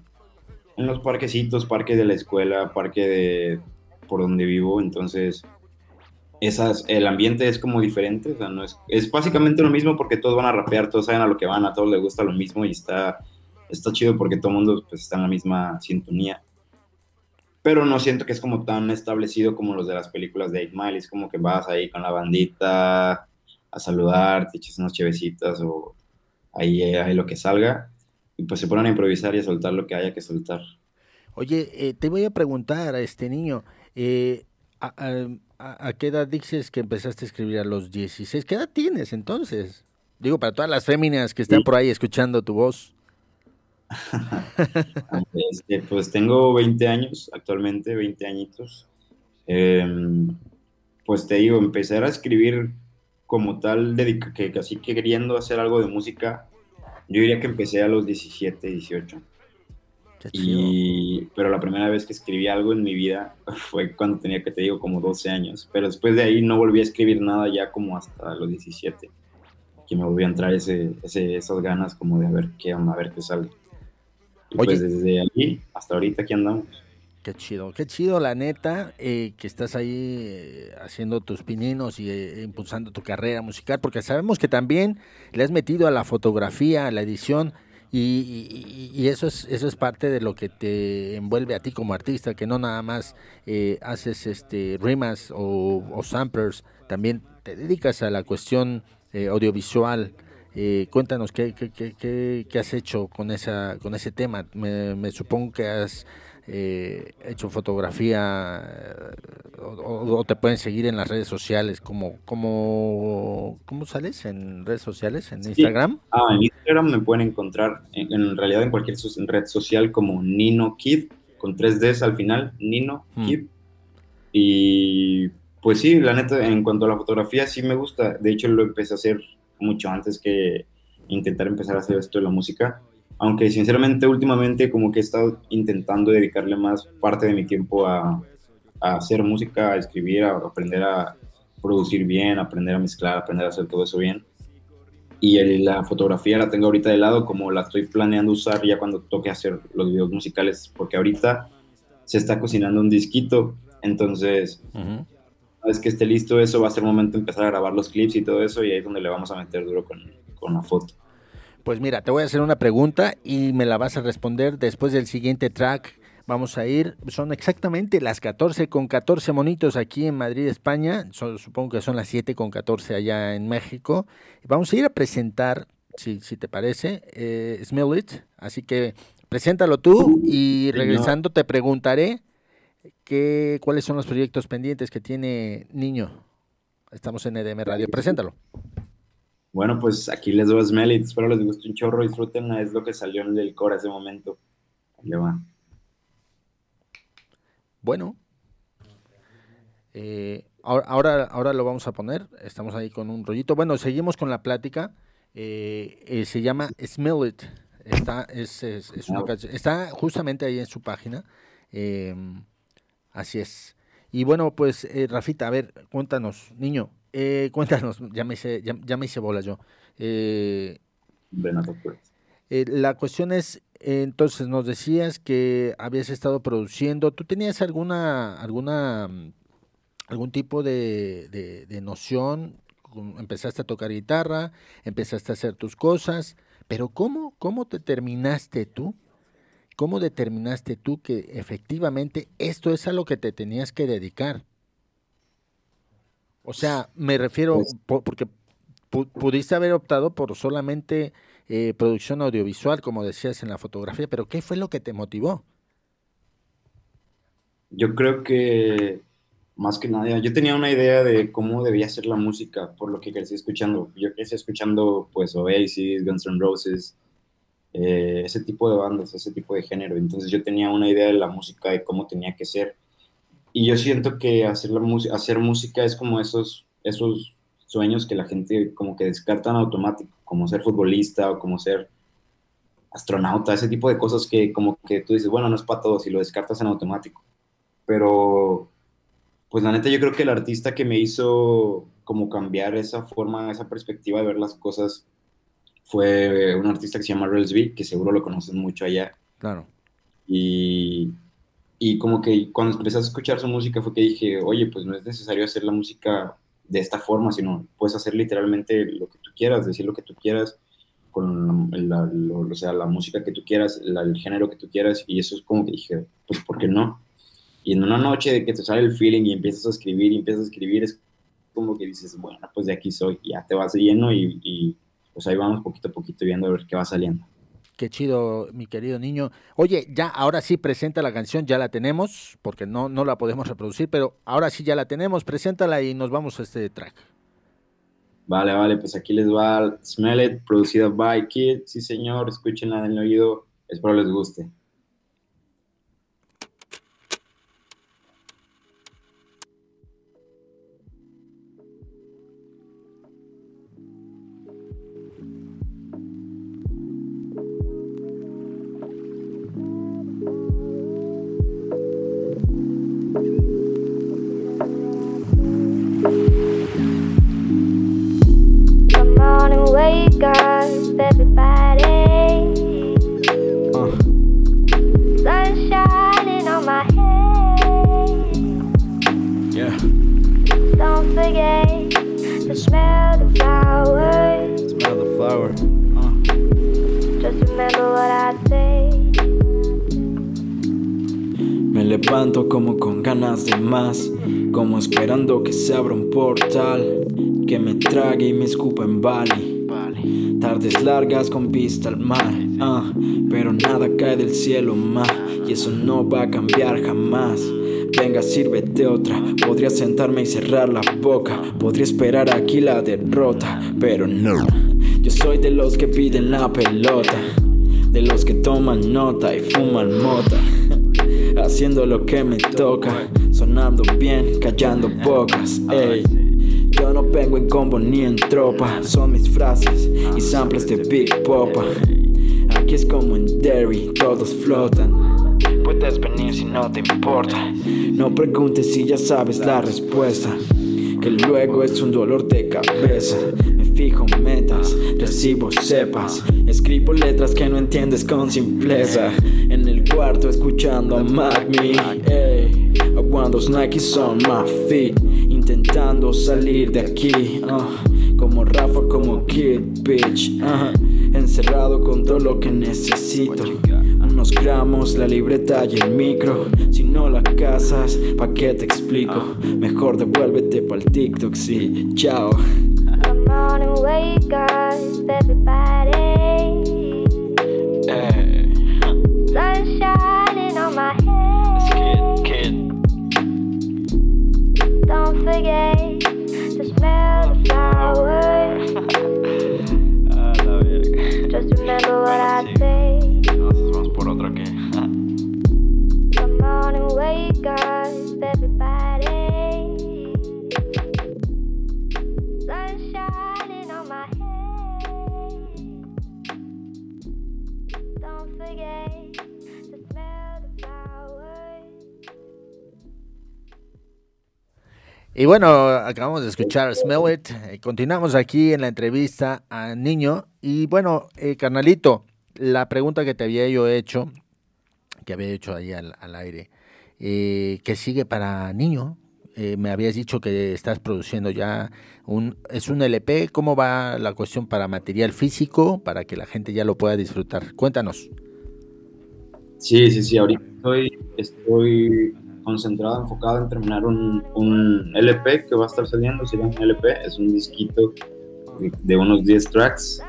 en los parquecitos, parque de la escuela, parque de por donde vivo, entonces esas, el ambiente es como diferente, o sea, no es, es básicamente lo mismo porque todos van a rapear, todos saben a lo que van, a todos les gusta lo mismo y está, está chido porque todo el mundo pues, está en la misma sintonía. Pero no siento que es como tan establecido como los de las películas de 8 Mile, es como que vas ahí con la bandita a saludar, te echas unas chevecitas o ahí hay lo que salga, y pues se ponen a improvisar y a soltar lo que haya que soltar. Oye, eh, te voy a preguntar a este niño, eh, a, qué edad dices que empezaste a escribir a los 16? ¿Qué edad tienes entonces? Digo, para todas las féminas que están por ahí escuchando tu voz. Este, pues tengo 20 años, actualmente 20 añitos. Em, pues te digo, empezar a escribir como tal, que casi que queriendo hacer algo de música, yo diría que empecé a los 17, 18. Y, pero la primera vez que escribí algo en mi vida fue cuando tenía que te digo como 12 años. Pero después de ahí no volví a escribir nada ya como hasta los 17. Que me volví a entrar ese, ese, esas ganas como de a ver qué a ver qué sale. Y pues desde ahí hasta ahorita aquí andamos. Qué chido, qué chido la neta eh, que estás ahí eh, haciendo tus pininos y eh, impulsando tu carrera musical, porque sabemos que también le has metido a la fotografía, a la edición, y, eso es eso es parte de lo que te envuelve a ti como artista, que no nada más haces este rimas o, samplers, también te dedicas a la cuestión audiovisual. cuéntanos ¿qué, qué, qué, qué, has hecho con esa con ese tema. me supongo que has eh, hecho fotografía eh, o, te pueden seguir en las redes sociales como como cómo sales en redes sociales en Instagram ah en Instagram me pueden encontrar en, realidad en cualquier red social como Nino Kid con tres Ds al final Nino hmm. Kid. Y pues sí la neta en cuanto a la fotografía sí me gusta. De hecho lo empecé a hacer mucho antes que intentar empezar a hacer esto de la música aunque sinceramente últimamente como que he estado intentando dedicarle más parte de mi tiempo a, hacer música, a escribir, a aprender a producir bien, aprender a mezclar, aprender a hacer todo eso bien. Y la fotografía la tengo ahorita de lado como la estoy planeando usar ya cuando toque hacer los videos musicales, porque ahorita se está cocinando un disquito, entonces una vez que esté listo eso va a ser el momento de empezar a grabar los clips y todo eso y ahí es donde le vamos a meter duro con, con la foto. Pues mira, te voy a hacer una pregunta y me la vas a responder después del siguiente track. Vamos a ir, son exactamente las 14 con 14 monitos aquí en Madrid, España. supongo que son las 7 con 14 allá en México. Vamos a ir a presentar, si, si te parece, eh, Smell It. Así que preséntalo tú y regresando te preguntaré qué, cuáles son los proyectos pendientes que tiene Niño. Estamos en EDM Radio. Preséntalo. Bueno, pues aquí les doy Smell It. Espero les guste un chorro. Disfruten. Es lo que salió en el core ese momento. Ahí le va. Bueno. Eh, ahora, ahora, lo vamos a poner. Estamos ahí con un rollito. Bueno, seguimos con la plática. Eh, eh, se llama Smell It. Está, es, una está justamente ahí en su página. Em, así es. Y bueno, pues Rafita, a ver, cuéntanos, niño, eh, cuéntanos, ya me hice, ya, me hice bola yo. Eh, pues. eh, la cuestión es, entonces nos decías que habías estado produciendo, ¿tú tenías alguna, alguna, algún tipo de, de noción? Empezaste a tocar guitarra, empezaste a hacer tus cosas, pero ¿cómo, cómo determinaste tú? ¿Cómo determinaste tú que efectivamente esto es a lo que te tenías que dedicar? O sea, me refiero, pues porque pudiste haber optado por solamente eh, producción audiovisual, como decías en la fotografía, pero ¿qué fue lo que te motivó? Yo creo que más que nada, yo tenía una idea de cómo debía ser la música, por lo que crecí escuchando. Yo crecí escuchando, pues, Oasis, Guns N' Roses, eh, ese tipo de bandas, ese tipo de género. Entonces yo tenía una idea de la música, de cómo tenía que ser. Y yo siento que hacer, la hacer música es como esos, esos sueños que la gente como que descartan automático, como ser futbolista o como ser astronauta, ese tipo de cosas que como que tú dices, bueno, no es para todos y lo descartas en automático. Pero, pues la neta yo creo que el artista que me hizo como cambiar esa forma, esa perspectiva de ver las cosas fue un artista que se llama Relsby, que seguro lo conocen mucho allá. Claro. Y, y como que cuando empecé a escuchar su música fue que dije, oye, pues no es necesario hacer la música de esta forma, sino puedes hacer literalmente lo que tú quieras, decir lo que tú quieras, con la, o sea, la música que tú quieras, el género que tú quieras, y eso es como que dije, pues ¿por qué no? Y en una noche de que te sale el feeling y empiezas a escribir y empiezas a escribir, es como que dices, bueno, pues de aquí soy, ya te vas lleno y, y pues ahí vamos poquito a poquito viendo a ver qué va saliendo. Qué chido, mi querido niño. Oye, ya ahora sí presenta la canción, ya la tenemos, porque no, no la podemos reproduccir, pero ahora sí ya la tenemos, preséntala y nos vamos a este track. Vale, vale, pues aquí les va Smell It, producida by Kid. Sí, señor, escúchenla en el oído, espero les guste. Portal que me trague y me escupa en Bali. Tardes largas con vista al mar, ah, pero nada cae del cielo más y eso no va a cambiar jamás. Venga, sírvete otra. Podría sentarme y cerrar la boca. Podría esperar aquí la derrota, pero no. Yo soy de los que piden la pelota, de los que toman nota y fuman mota, haciendo lo que me toca bien, callando bocas. Ey. Yo no vengo en combo ni en tropa, son mis frases y samples de Big Popa. Aquí es como en Derry, todos flotan. Puedes venir si no te importa. No preguntes si ya sabes la respuesta. Que luego es un dolor de cabeza. Me fijo metas, recibo cepas. Escribo letras que no entiendes con simpleza. En el cuarto escuchando a Magmi. Cuando Nike son más fit, intentando salir de aquí. Uh, como Rafa, como Kid, bitch. Uh, encerrado con todo lo que necesito. Unos gramos, la libreta y el micro. Si no la casas, ¿pa' qué te explico? Mejor devuélvete pa'l TikTok, sí. Chao. Come on wake up, everybody. again. Y bueno, acabamos de escuchar Smell It. Eh, continuamos aquí en la entrevista a Niño. Y bueno, eh, carnalito, la pregunta que te había yo hecho, que había hecho ahí al, aire, eh, ¿qué sigue para Niño? Eh, me habías dicho que estás produciendo ya un es un LP. ¿Cómo va la cuestión para material físico para que la gente ya lo pueda disfrutar? Cuéntanos. Sí, sí, sí. Ahorita estoy, estoy concentrado, enfocado en terminar un, un, LP que va a estar saliendo, sería un LP, es un disquito de, unos 10 tracks.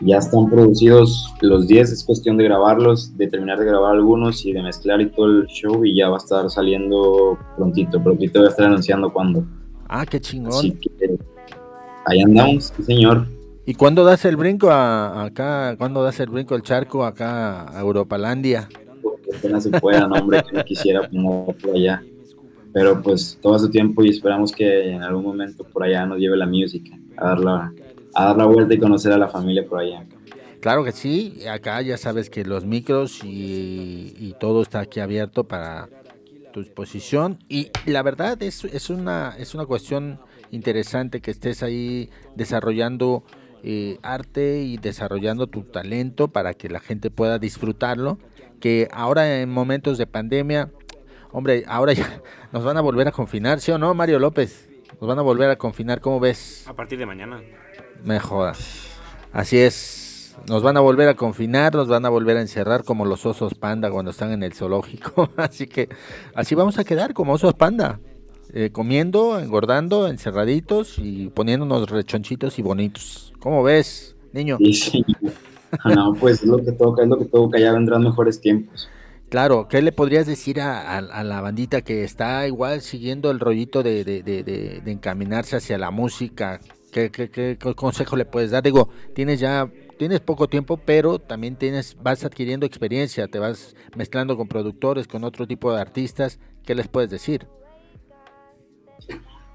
Ya están producidos los 10, es cuestión de grabarlos, de terminar de grabar algunos y de mezclar y todo el show y ya va a estar saliendo prontito, prontito voy a estar anunciando cuándo. Ah, qué chingón. Así que ahí andamos, sí señor. ¿Y cuándo das el brinco a, acá? ¿Cuándo das el brinco el charco acá a Europalandia? Se pueda, no, hombre, que no quisiera por allá. Pero pues todo su tiempo y esperamos que en algún momento por allá nos lleve la música, a dar la, a dar la vuelta y conocer a la familia por allá. Claro que sí, acá ya sabes que los micros y, todo está aquí abierto para tu exposición y la verdad es, es, una, es una cuestión interesante que estés ahí desarrollando eh, arte y desarrollando tu talento para que la gente pueda disfrutarlo, que ahora en momentos de pandemia, hombre, ahora ya nos van a volver a confinar, ¿sí o no, Mario López? Nos van a volver a confinar, ¿cómo ves? A partir de mañana. Me jodas. Así es, nos van a volver a confinar, nos van a volver a encerrar como los osos panda cuando están en el zoológico. Así que así vamos a quedar como osos panda. Eh, comiendo, engordando, encerraditos y poniéndonos rechonchitos y bonitos. ¿Cómo ves, niño? Sí, sí. No, pues es lo que toca, es lo que toca, ya vendrán mejores tiempos. Claro, ¿qué le podrías decir a, a, la bandita que está igual siguiendo el rollito de, de, de, de encaminarse hacia la música? ¿Qué, ¿Qué, qué, consejo le puedes dar? Digo, tienes ya tienes poco tiempo, pero también tienes, vas adquiriendo experiencia, te vas mezclando con productores, con otro tipo de artistas. ¿Qué les puedes decir?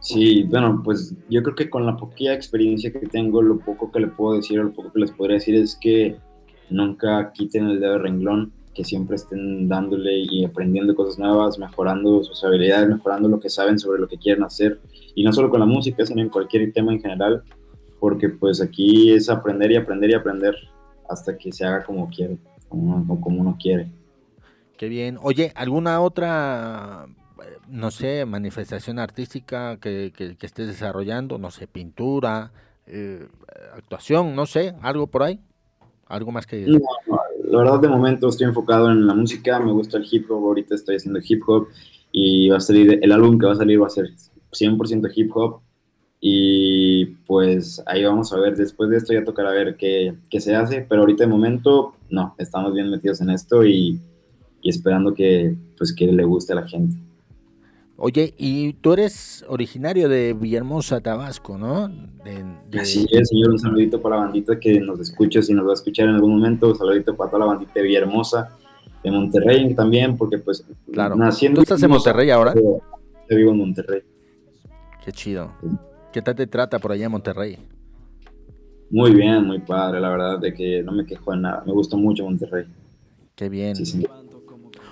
Sí, bueno, pues yo creo que con la poquita experiencia que tengo, lo poco que le puedo decir o lo poco que les podría decir es que nunca quiten el dedo de renglón, que siempre estén dándole y aprendiendo cosas nuevas, mejorando sus habilidades, mejorando lo que saben sobre lo que quieren hacer. Y no solo con la música, sino en cualquier tema en general porque pues aquí es aprender y aprender y aprender hasta que se haga como quiere, como, uno quiere. Qué bien. Oye, ¿alguna otra, no sé, manifestación artística que, estés desarrollando? No sé, pintura, eh, actuación, no sé, algo por ahí. ¿Algo más que no, la verdad de momento estoy enfocado en la música, me gusta el hip hop, ahorita estoy haciendo hip hop y va a salir, el álbum que va a salir va a ser 100% hip hop y pues ahí vamos a ver, después de esto ya tocará ver qué, qué se hace, pero ahorita de momento no, estamos bien metidos en esto y, y, esperando que, pues, que le guste a la gente. Oye, y tú eres originario de Villahermosa, Tabasco, ¿no? De, Así es, señor, un saludito para la bandita que nos escucha, si nos va a escuchar en algún momento, un saludito para toda la bandita de Villahermosa, de Monterrey también, porque pues claro. naciendo... ¿Tú estás en Monterrey ahora? Yo vivo en Monterrey. Qué chido. ¿Qué tal te trata por allá en Monterrey? Muy bien, muy padre, la verdad, de que no me quejo de nada. Me gusta mucho Monterrey. Qué bien.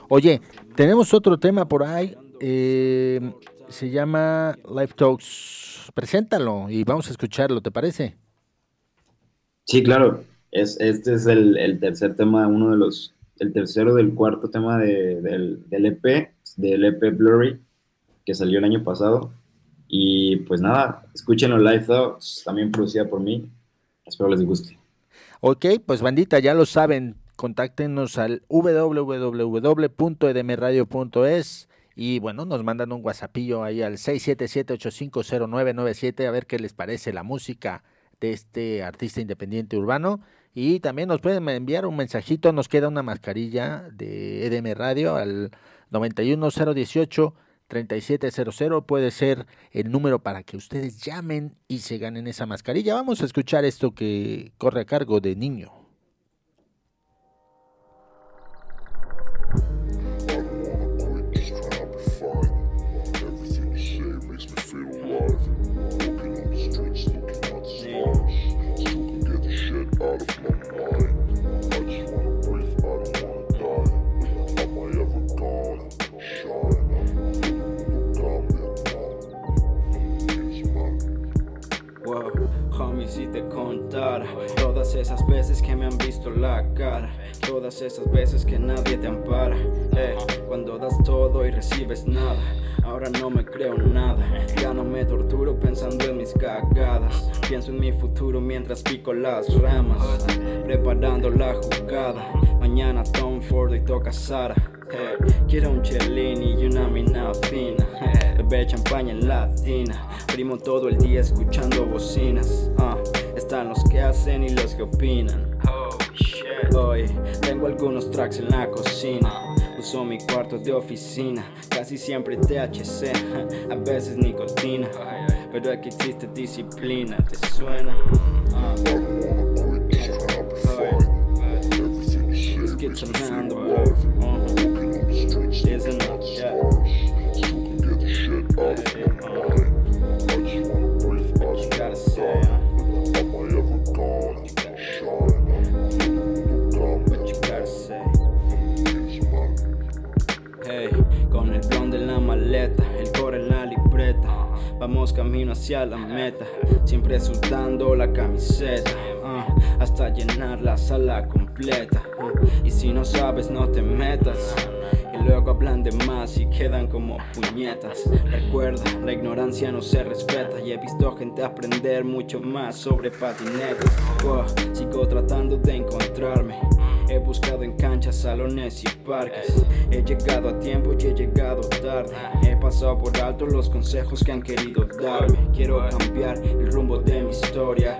Oye, tenemos otro tema por ahí. Eh, se llama Live Talks. Preséntalo y vamos a escucharlo, ¿te parece? Sí, claro. Es, este es el, tercer tema, uno de los, el tercero del cuarto tema del, del EP, del EP Blurry, que salió el año pasado. Y pues nada, escúchenlo Live Thoughts, también producida por mí. Espero les guste. Ok, pues bandita, ya lo saben, contáctenos al www.edmradio.es y bueno, nos mandan un whatsappillo ahí al 677-850997 a ver qué les parece la música de este artista independiente urbano. Y también nos pueden enviar un mensajito, nos queda una mascarilla de EDM Radio al 91018 3700 puede ser el número para que ustedes llamen y se ganen esa mascarilla. Vamos a escuchar esto que corre a cargo de niño. La cara Todas esas veces que nadie te ampara eh, Cuando das todo y recibes nada Ahora no me creo nada Ya no me torturo pensando en mis cagadas Pienso en mi futuro mientras pico las ramas Preparando la jugada Mañana Tom Ford y toca Sara quiero un chelini y una mina fina. beber champaña en latina. Primo todo el día escuchando bocinas. Uh, están los que hacen y los que opinan. Hoy tengo algunos tracks en la cocina. Uso mi cuarto de oficina, casi siempre THC, a veces nicotina. Pero aquí existe disciplina, ¿te suena? Ah. Vamos camino hacia la meta, siempre sudando la camiseta. ah, hasta llenar la sala completa. ah, y si no sabes, no te metas. Luego hablan de más y quedan como puñetas. Recuerda, la ignorancia no se respeta. Y he visto gente aprender mucho más sobre patinetas. Wow, sigo tratando de encontrarme. He buscado en canchas, salones y parques. He llegado a tiempo y he llegado tarde. He pasado por alto los consejos que han querido darme. Quiero cambiar el rumbo de mi historia.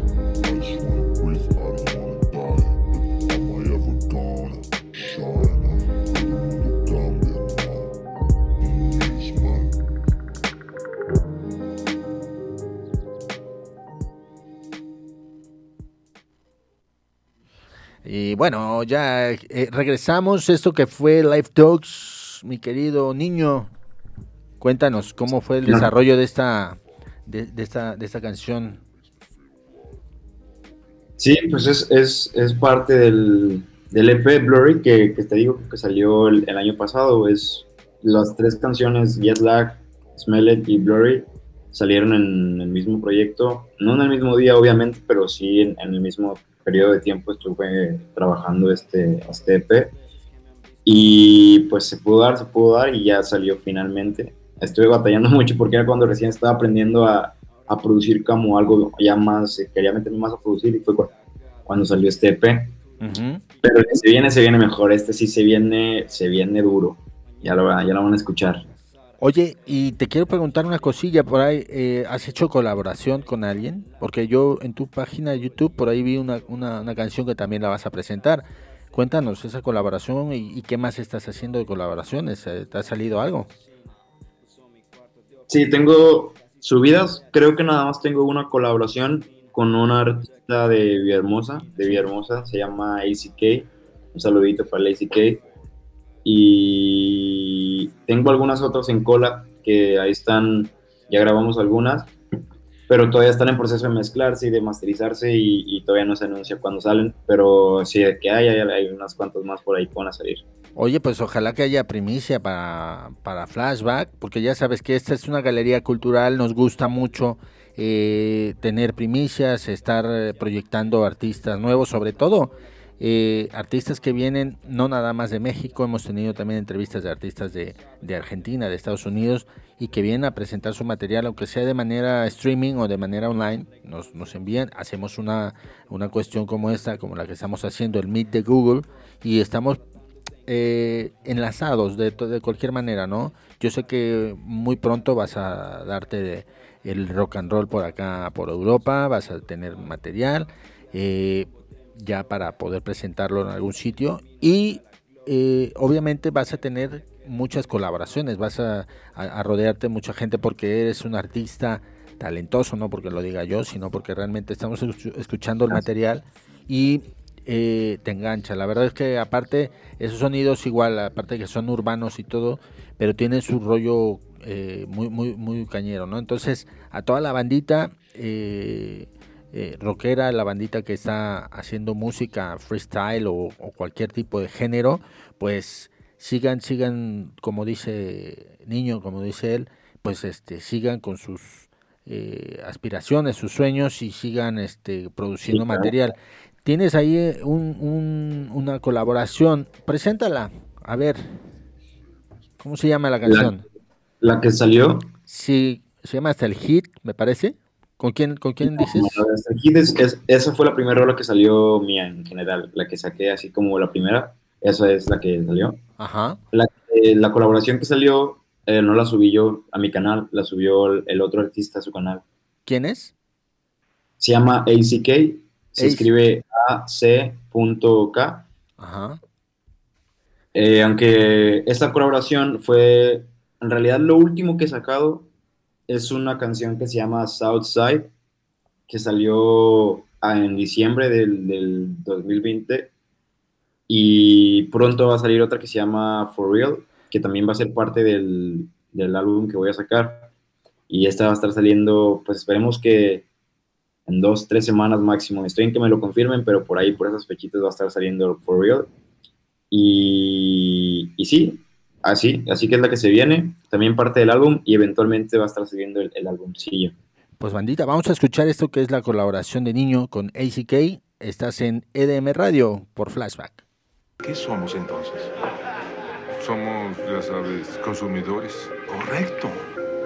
Y bueno, ya eh, regresamos. Esto que fue Live Talks, mi querido niño. Cuéntanos cómo fue el desarrollo de esta, de, de esta, de esta canción. Sí, pues es, es, es parte del, del EP Blurry que, que te digo que salió el, el año pasado. Es las tres canciones, Jet Lag, Smell It y Blurry, salieron en el mismo proyecto. No en el mismo día, obviamente, pero sí en, en el mismo periodo de tiempo estuve trabajando este, este EP. Y pues se pudo dar, se pudo dar y ya salió finalmente. Estuve batallando mucho porque era cuando recién estaba aprendiendo a, a producir como algo ya más, eh, quería meterme más a producir y fue cu- cuando salió este EP. Pero el que se viene, se viene mejor. Este sí se viene, se viene duro. Ya lo, ya lo van a escuchar. Oye, y te quiero preguntar una cosilla por ahí. eh, ¿Has hecho colaboración con alguien? Porque yo en tu página de YouTube por ahí vi una, una, canción que también la vas a presentar. Cuéntanos esa colaboración y, qué más estás haciendo de colaboraciones. Eh, ¿Te ha salido algo? Sí, tengo subidas. Creo que nada más tengo una colaboración con una artista de Villahermosa. De Villahermosa se llama ACK. Un saludito para la ACK. Y tengo algunas otras en cola que ahí están. Ya grabamos algunas. Pero todavía están en proceso de mezclarse y de masterizarse y, todavía no se anuncia cuándo salen. Pero sí, de que hay, hay, hay unas cuantas más por ahí que van a salir. Oye, pues ojalá que haya primicia para, para Flashback, porque ya sabes que esta es una galería cultural, nos gusta mucho eh, tener primicias, estar eh, proyectando artistas nuevos, sobre todo eh, artistas que vienen no nada más de México, hemos tenido también entrevistas de artistas de, Argentina, de Estados Unidos, y que vienen a presentar su material, aunque sea de manera streaming o de manera online, nos, nos envían, hacemos una, una cuestión como esta, como la que estamos haciendo, el Meet de Google, y estamos eh, enlazados de, de cualquier manera, ¿no? Yo sé que muy pronto vas a darte el rock and roll por acá, por Europa, vas a tener material eh, ya para poder presentarlo en algún sitio y eh, obviamente vas a tener muchas colaboraciones, vas a, a- a rodearte mucha gente porque eres un artista talentoso, no porque lo diga yo, sino porque realmente estamos escu- escuchando el material y eh, te engancha. La verdad es que aparte, esos sonidos igual, aparte que son urbanos y todo, pero tienen su rollo eh, muy, muy, muy cañero, ¿no? Entonces, a toda la bandita eh, eh, rockera, la bandita que está haciendo música freestyle o, o cualquier tipo de género, pues sigan, sigan, como dice Niño, como dice él, pues este, sigan con sus eh, aspiraciones, sus sueños y sigan este, produciendo Sí, claro. material. Tienes ahí eh, un, un- una colaboración, preséntala, a ver, ¿cómo se llama la canción? La que salió, Sí, se llama hasta el hit, me parece. ¿Con quién, con quién dices? Es, es- esa fue la primera rola que salió mía en general, la que saqué así como la primera, esa es la que salió. Ajá. La, eh, la colaboración que salió eh, no la subí yo a mi canal, la subió el, el otro artista a su canal. ¿Quién es? Se llama ACK, se AC. escribe AC.K. Ajá. Eh, aunque esta colaboración fue, en realidad lo último que he sacado es una canción que se llama Southside, que salió ah, en diciembre del, del 2020 y pronto va a salir otra que se llama For Real, que también va a ser parte del, del álbum que voy a sacar y esta va a estar saliendo, pues esperemos que en dos, tres semanas máximo. Estoy en que me lo confirmen, pero por ahí, por esas fechitas va a estar saliendo For Real. Y, y sí, así, así que es la que se viene, también parte del álbum y eventualmente va a estar saliendo el, el álbumcillo. Pues bandita, vamos a escuchar esto que es la colaboración de Niño con ACK. Estás en EDM Radio por Flashback. ¿Qué somos entonces? Somos, ya sabes, consumidores. Correcto.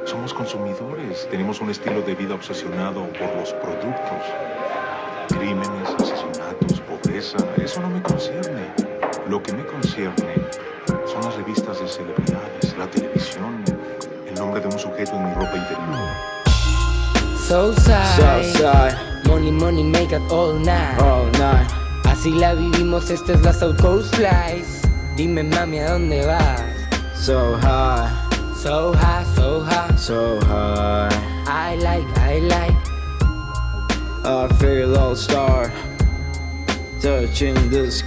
Somos consumidores. Tenemos un estilo de vida obsesionado por los productos. Crímenes, asesinatos, pobreza. Eso no me concierne. Lo que me concierne revistas de celebridades, la televisión, el nombre de un sujeto en mi ropa interior. Southside. Southside. Money, money, make it all night. All night. Así la vivimos, esta es la South Coast Flies. Dime, mami, ¿a dónde vas? So high, So high, so high. so high. I like, I like. I feel all star. Niños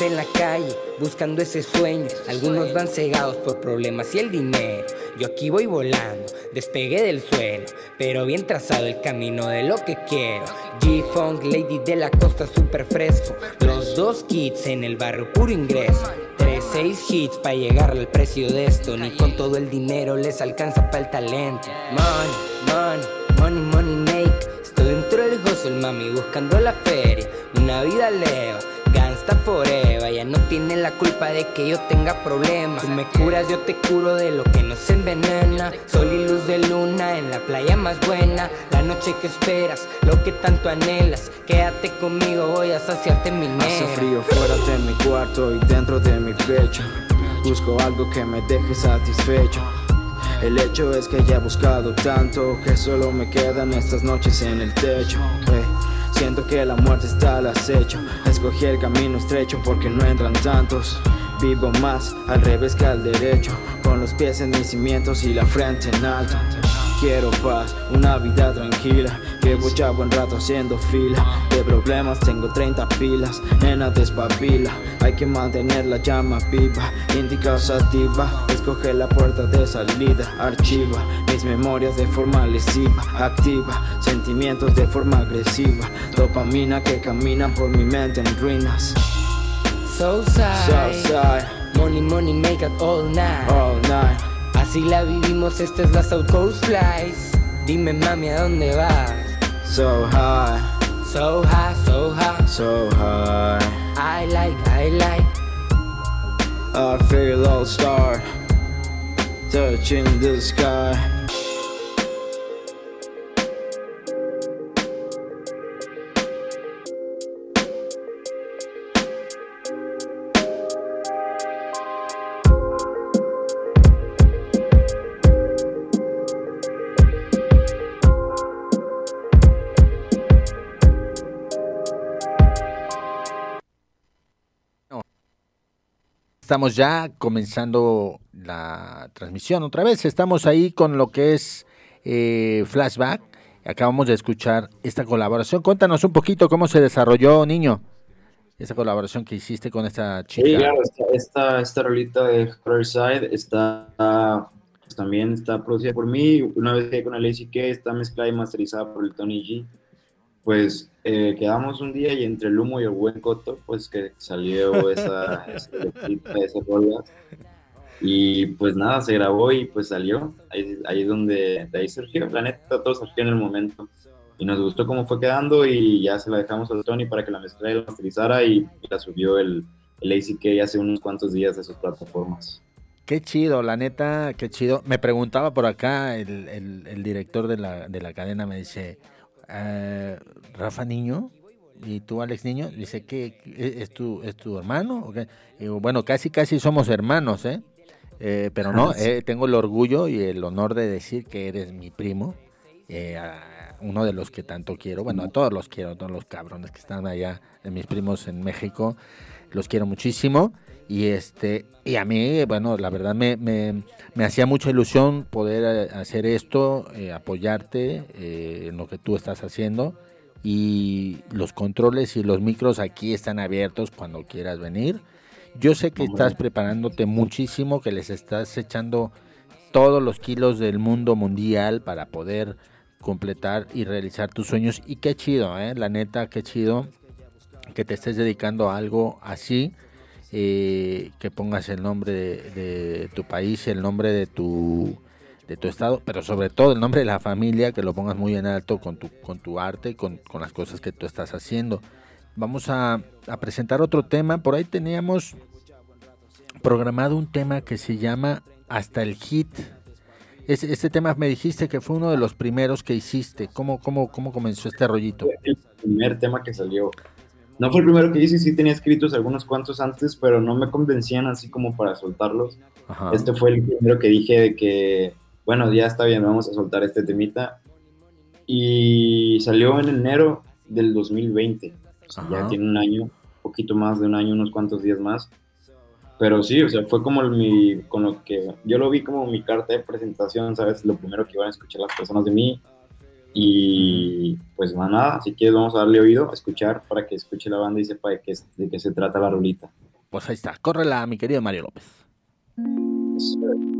en la calle, buscando ese sueño. Algunos van cegados por problemas y el dinero. Yo aquí voy volando, despegué del suelo. Pero bien trazado el camino de lo que quiero. G-Funk, Lady de la Costa, super fresco. Los dos kits en el barrio, puro ingreso. Tres, seis hits para llegar al precio de esto. Ni con todo el dinero les alcanza para el talento. Money, money, money, money make. Estoy dentro del hustle, mami, buscando la feria. Una vida leva, gangsta forever. Ya no tiene la culpa de que yo tenga problemas. Tú me curas, yo te curo de lo que nos envenena. Sol y luz de luna en la playa más buena. La noche que esperas, lo que tanto anhelas. Quédate conmigo, voy a saciarte mi Hace negra. frío fuera de mi cuarto y dentro de mi pecho. Busco algo que me deje satisfecho. El hecho es que ya he buscado tanto que solo me quedan estas noches en el techo. Eh, siento que la muerte está al acecho. Escogí el camino estrecho porque no entran tantos. Vivo más al revés que al derecho, con los pies en mis cimientos y la frente en alto. Quiero paz, una vida tranquila. Llevo ya buen rato haciendo fila. De problemas tengo 30 pilas. Nena despabila. Hay que mantener la llama viva. Indica sativa. Escoge la puerta de salida. Archiva mis memorias de forma lesiva. Activa sentimientos de forma agresiva. Dopamina que camina por mi mente en ruinas. Southside. Southside. Money, money, make it all night. All night. Así la vivimos, esta es la South Coast Flies. Dime, mami, ¿a dónde vas? So high. So high, so high. So high. I like, I like. I feel all star. Touching the sky. Estamos ya comenzando la transmisión otra vez. Estamos ahí con lo que es eh, Flashback. Acabamos de escuchar esta colaboración. Cuéntanos un poquito cómo se desarrolló, niño, esa colaboración que hiciste con esta chica. Sí, claro, esta, esta, esta rolita de Side está pues, también está producida por mí. Una vez que con el ACK está mezclada y masterizada por el Tony G. Pues eh, quedamos un día y entre el humo y el buen coto, pues que salió esa, esa, esa rola. Y pues nada, se grabó y pues salió. Ahí, ahí es donde de ahí surgió. La neta, todo surgió en el momento. Y nos gustó cómo fue quedando y ya se la dejamos a Tony para que la mezclara y la masterizara y, la subió el, el ACK hace unos cuantos días de sus plataformas. Qué Qué chido, la neta, qué chido. Me preguntaba por acá el, el- el director de la, de la cadena, me dice, "Eh, Rafa Niño, ¿y tú Alex Niño? Dice, ¿qué, qué- es, tu, ¿es tu hermano? o qué?". Y digo, bueno, casi, casi somos hermanos, ¿eh? Eh, pero no, eh, tengo el orgullo y el honor de decir que eres mi primo, eh, a- uno de los que tanto quiero, bueno, a todos los quiero, a todos los cabrones que están allá, de mis primos en México, los quiero muchísimo. Y este y a mí, bueno, la verdad me, me, me hacía mucha ilusión poder eh, hacer esto, eh, apoyarte eh, en lo que tú estás haciendo. Y los controles y los micros aquí están abiertos cuando quieras venir. Yo sé que estás preparándote muchísimo, que les estás echando todos los kilos del mundo mundial para poder completar y realizar tus sueños. Y qué chido, ¿eh? La neta, qué chido que te estés dedicando a algo así, eh, que pongas el nombre de, de tu país, el nombre de tu, de tu estado, pero sobre todo el nombre de la familia, que lo pongas muy en alto con tu, con tu arte con, con las cosas que tú estás haciendo. Vamos a, a presentar otro tema. Por ahí teníamos programado un tema que se llama Hasta el Hit. Es- este tema me dijiste que fue uno de los primeros que hiciste. ¿Cómo, cómo, cómo comenzó este rollito? el primer tema que salió. No fue el primero que hice, sí tenía escritos algunos cuantos antes, pero no me convencían así como para soltarlos. Ajá. Este fue el primero que dije de que, bueno, ya está bien, vamos a soltar este temita. Y salió en enero del 2020. O sea, ya tiene un año, poquito más de un año, unos cuantos días más. Pero sí, o sea, fue como mi, con lo que yo lo vi como mi carta de presentación, ¿sabes? Lo primero que iban a escuchar las personas de mí. Y pues nada, si quieres vamos a darle oído, a escuchar para que escuche la banda y sepa de qué, de qué se trata la rolita. Pues ahí está, córrela, mi querido Mario López. Pasa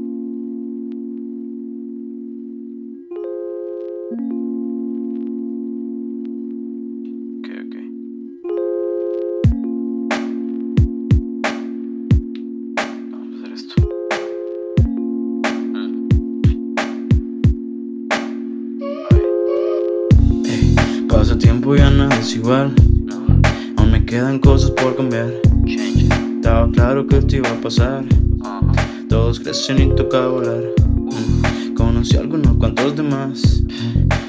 igual. Aún me quedan cosas por cambiar. Estaba claro que esto iba a pasar. Todos crecen y toca volar. Conocí a algunos cuantos demás.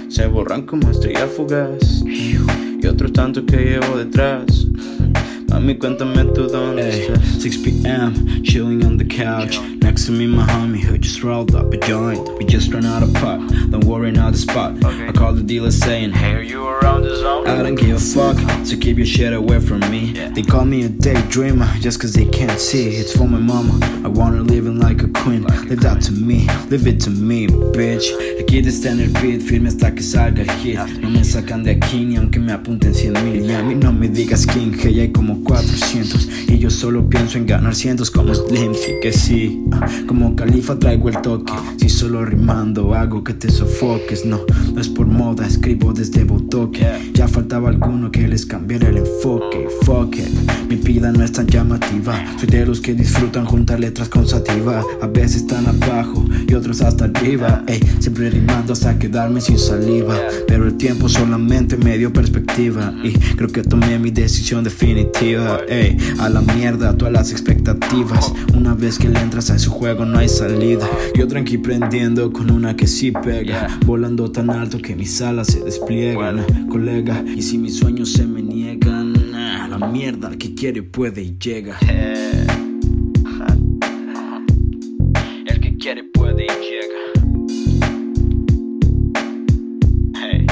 Se borran como estrella fugaz. Y otros tantos que llevo detrás. Mami, cuéntame tú dónde estás. 6 p.m., chilling on the couch. Next to me, my homie who just rolled up a joint. We just ran out of pot. Don't worry, now the spot. I called the dealer saying, Hey, are you around the zone? I don't give a fuck, so keep your shit away from me. They call me a daydreamer just cause they can't see. It's for my mama. I want her living like a queen. Leave that to me, leave it to me, bitch. Aquí está en el beat, firme hasta que salga hit. No me sacan de aquí ni aunque me apunten 100 mil. Y a mí no me digas king, que ya hay como 400. Y yo solo pienso en ganar cientos como Slim, que sí. Ah, Como califa traigo el toque. Si solo rimando hago que te sofoques. No, no es por moda, escribo desde Botoque. Ya faltaba alguno que les cambiara el enfoque. Fuck it, mi vida no es tan llamativa. Soy de los que disfrutan juntar letras con sativa. A veces están abajo y otros hasta arriba. Ey, siempre rimando hasta quedarme sin saliva. Pero el tiempo solamente me dio perspectiva. Y creo que tomé mi decisión definitiva. Ey, a la mierda todas las expectativas. Una vez que le entras a su juego no hay salida. Yo tranqui prendiendo con una que sí pega. Volando tan alto que mis alas se despliegan. Colega, y si mis sueños se me niegan. A la mierda, el que quiere puede y llega. El que quiere puede y llega. Hey.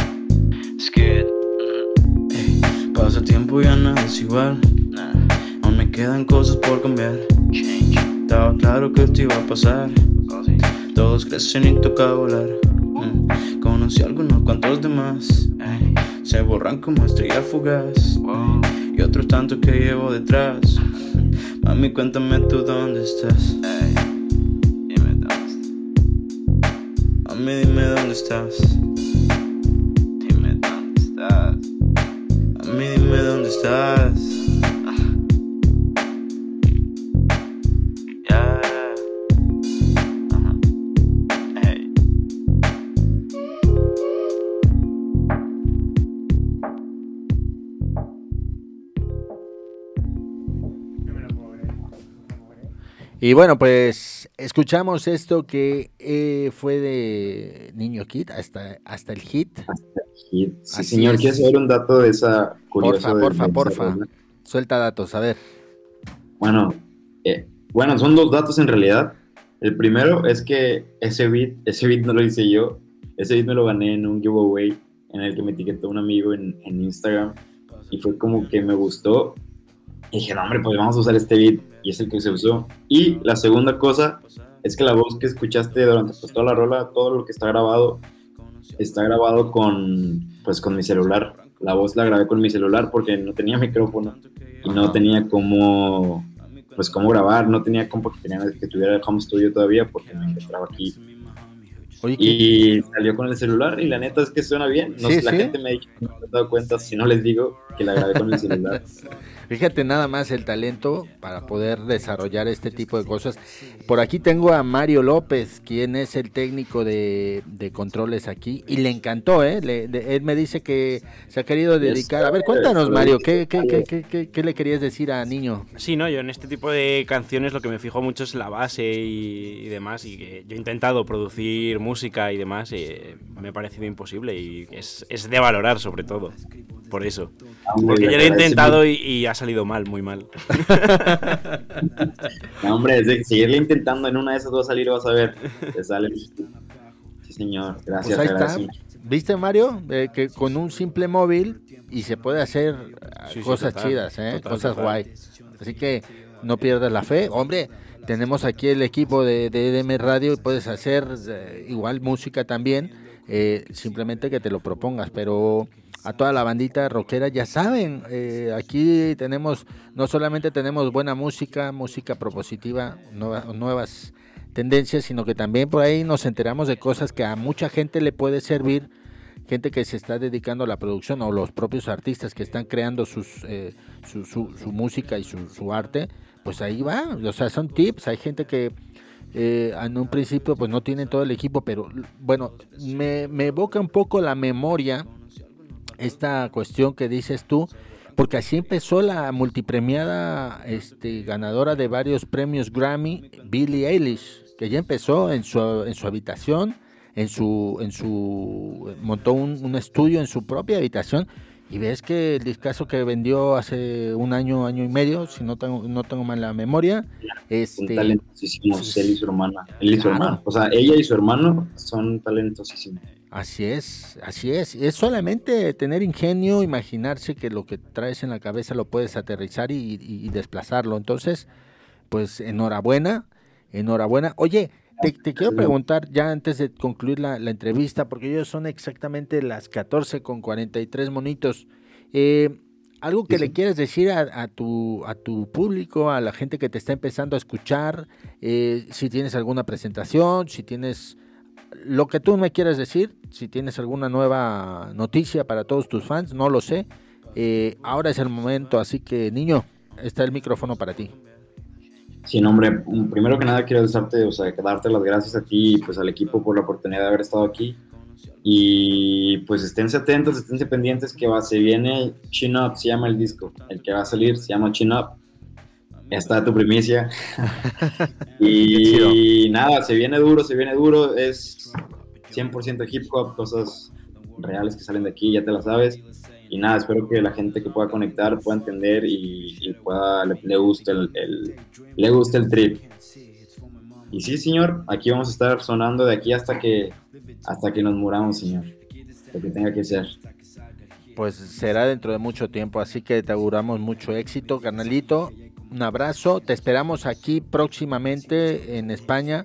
Ey, pasa tiempo ya nada es igual. Aún me quedan cosas por cambiar. Estaba claro que esto iba a pasar. Todos crecen y toca volar. Mm, Conocí a algunos cuantos demás. Se borran como estrella fugaz. Y otros tantos que llevo detrás. Mami, cuéntame tú dónde estás. Dime dónde estás. Mami, dime dónde estás. Dime dónde estás. Mami, dime dónde estás. Y bueno, pues escuchamos esto que eh, fue de Niño Kid hasta, hasta el hit. Hasta el hit. Sí, señor, ¿quieres saber un dato de esa curiosa? Porfa, porfa, porfa. Suelta datos, a ver. Bueno, eh, bueno, son dos datos en realidad. El primero es que ese beat, ese beat no lo hice yo, ese beat me lo gané en un giveaway en el que me etiquetó un amigo en, en Instagram y fue como que me gustó. Y dije, no, hombre, pues vamos a usar este beat y es el que se usó. Y la segunda cosa es que la voz que escuchaste durante pues, toda la rola, todo lo que está grabado, está grabado con, pues, con mi celular. La voz la grabé con mi celular porque no tenía micrófono y no tenía cómo pues cómo grabar, no tenía compo que, tenía, que tuviera el home studio todavía porque me encontraba aquí. y salió con el celular y la neta es que suena bien. No, la gente me ha dicho no me he dado cuenta si no les digo que la grabé con el celular. Fíjate nada más el talento para poder desarrollar este tipo de cosas. Por aquí tengo a Mario López, quien es el técnico de, controles aquí, y le encantó, ¿eh? él me dice que se ha querido dedicar. A ver, cuéntanos, Mario, ¿qué, qué, le querías decir a Niño? Sí, no, yo en este tipo de canciones lo que me fijo mucho es la base y, demás, y que yo he intentado producir música y demás, y me ha parecido imposible, y es, es de valorar sobre todo por eso. Porque yo lo he intentado y, ha salido mal, muy mal. no, hombre, es de seguirle intentando en una de esas dos a salir, vas a ver. Te sale. Sí, señor. Gracias. Pues ¿Viste, Mario? que con un simple móvil y se puede hacer cosas chidas, ¿eh? cosas guay. Así que no pierdas la fe. Hombre, tenemos aquí el equipo de, de EDM Radio y puedes hacer eh, igual música también. Eh, simplemente que te lo propongas, pero a toda la bandita rockera, ya saben, eh, aquí tenemos, no solamente tenemos buena música, música propositiva, nuevas tendencias, sino que también por ahí nos enteramos de cosas que a mucha gente le puede servir, gente que se está dedicando a la producción o los propios artistas que están creando sus, eh, su, su, música y su, su, arte, pues ahí va, o sea, son tips, hay gente que... Eh, en un principio pues no tienen todo el equipo, pero bueno, me, me evoca un poco la memoria esta cuestión que dices tú, porque así empezó la multipremiada este, ganadora de varios premios Grammy, Billie Eilish, que ya empezó en su, en su habitación, en su, en su, montó un, estudio en su propia habitación y ves que el discazo que vendió hace un año, año y medio, si no tengo, no tengo mal la memoria, este, talentosísimos, él y su hermana, él y su hermano, o sea, ella y su hermano son talentosísimos. Así es, así es. Es solamente tener ingenio, imaginarse que lo que traes en la cabeza lo puedes aterrizar y, desplazarlo. Entonces, pues enhorabuena, enhorabuena. Oye, te, quiero preguntar ya antes de concluir la, entrevista, porque ellos son exactamente las 14 con 43 monitos. Eh, algo que le quieres decir a, tu, a tu público, a la gente que te está empezando a escuchar, eh, si tienes alguna presentación, si tienes lo que tú me quieras decir, si tienes alguna nueva noticia para todos tus fans, no lo sé. Eh, ahora es el momento, así que niño, está el micrófono para ti. Sí, hombre, primero que nada quiero darte, o sea, darte las gracias a ti y pues al equipo por la oportunidad de haber estado aquí. Y pues esténse atentos, esténse pendientes que va, se viene Chin Up, se llama el disco. El que va a salir se llama Chin Up está tu primicia. y nada, se viene duro, se viene duro. Es 100% hip hop, cosas reales que salen de aquí, ya te las sabes. Y nada, espero que la gente que pueda conectar pueda entender y, pueda, le, guste el, le guste el trip. Y sí, señor, aquí vamos a estar sonando de aquí hasta que, hasta que nos muramos, señor. Lo que tenga que ser. Pues será dentro de mucho tiempo, así que te auguramos mucho éxito, carnalito un abrazo. Te esperamos aquí próximamente en España.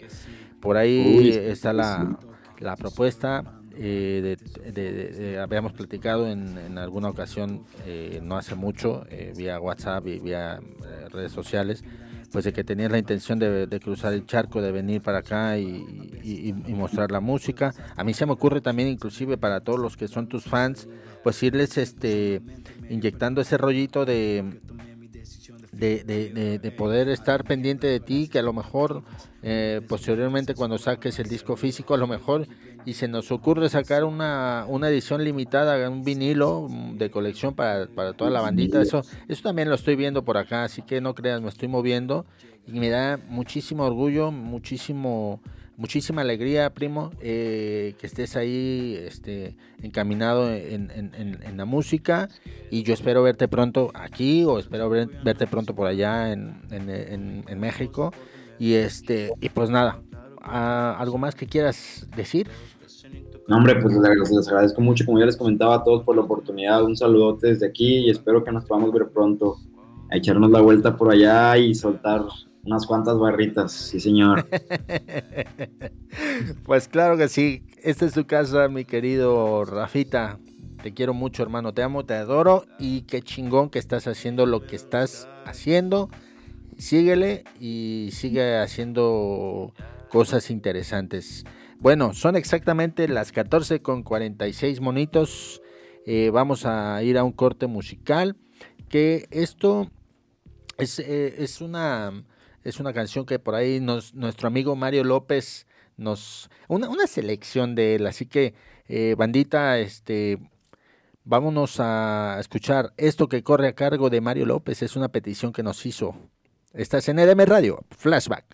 Por ahí está la, la propuesta. Eh, de, habíamos platicado en, alguna ocasión, eh, no hace mucho, eh, vía WhatsApp y vía redes sociales, pues de que tenías la intención de, cruzar el charco, de venir para acá y, mostrar la música. A mí se me ocurre también, inclusive para todos los que son tus fans, pues irles este, inyectando ese rollito de, de, de, de, poder estar pendiente de ti, que a lo mejor eh, posteriormente cuando saques el disco físico, a lo mejor y se nos ocurre sacar una, una edición limitada, un vinilo de colección para, para toda la bandita, eso, eso también lo estoy viendo por acá, así que no creas, me estoy moviendo y me da muchísimo orgullo, muchísimo muchísima alegría, primo, eh, que estés ahí este, encaminado en, la música. Y yo espero verte pronto aquí o espero verte pronto por allá en, México. Y este y pues nada, ¿algo más que quieras decir? No, hombre, pues les, agradezco mucho, como ya les comentaba a todos por la oportunidad, un saludote desde aquí y espero que nos podamos ver pronto, a echarnos la vuelta por allá y soltar unas cuantas barritas, sí señor. pues claro que sí. Esta es tu casa, mi querido Rafita. Te quiero mucho, hermano. Te amo, te adoro. Y qué chingón que estás haciendo lo que estás haciendo. Síguele y sigue haciendo cosas interesantes. Bueno, son exactamente las 14 con 46 monitos. Eh, vamos a ir a un corte musical. Que esto es, eh, es una es una canción que por ahí nos, nuestro amigo Mario López nos... Una, una selección de él, así que eh, bandita, este... Vámonos a escuchar esto que corre a cargo de Mario López. Es una petición que nos hizo. Estás en EDM Radio, Flashback.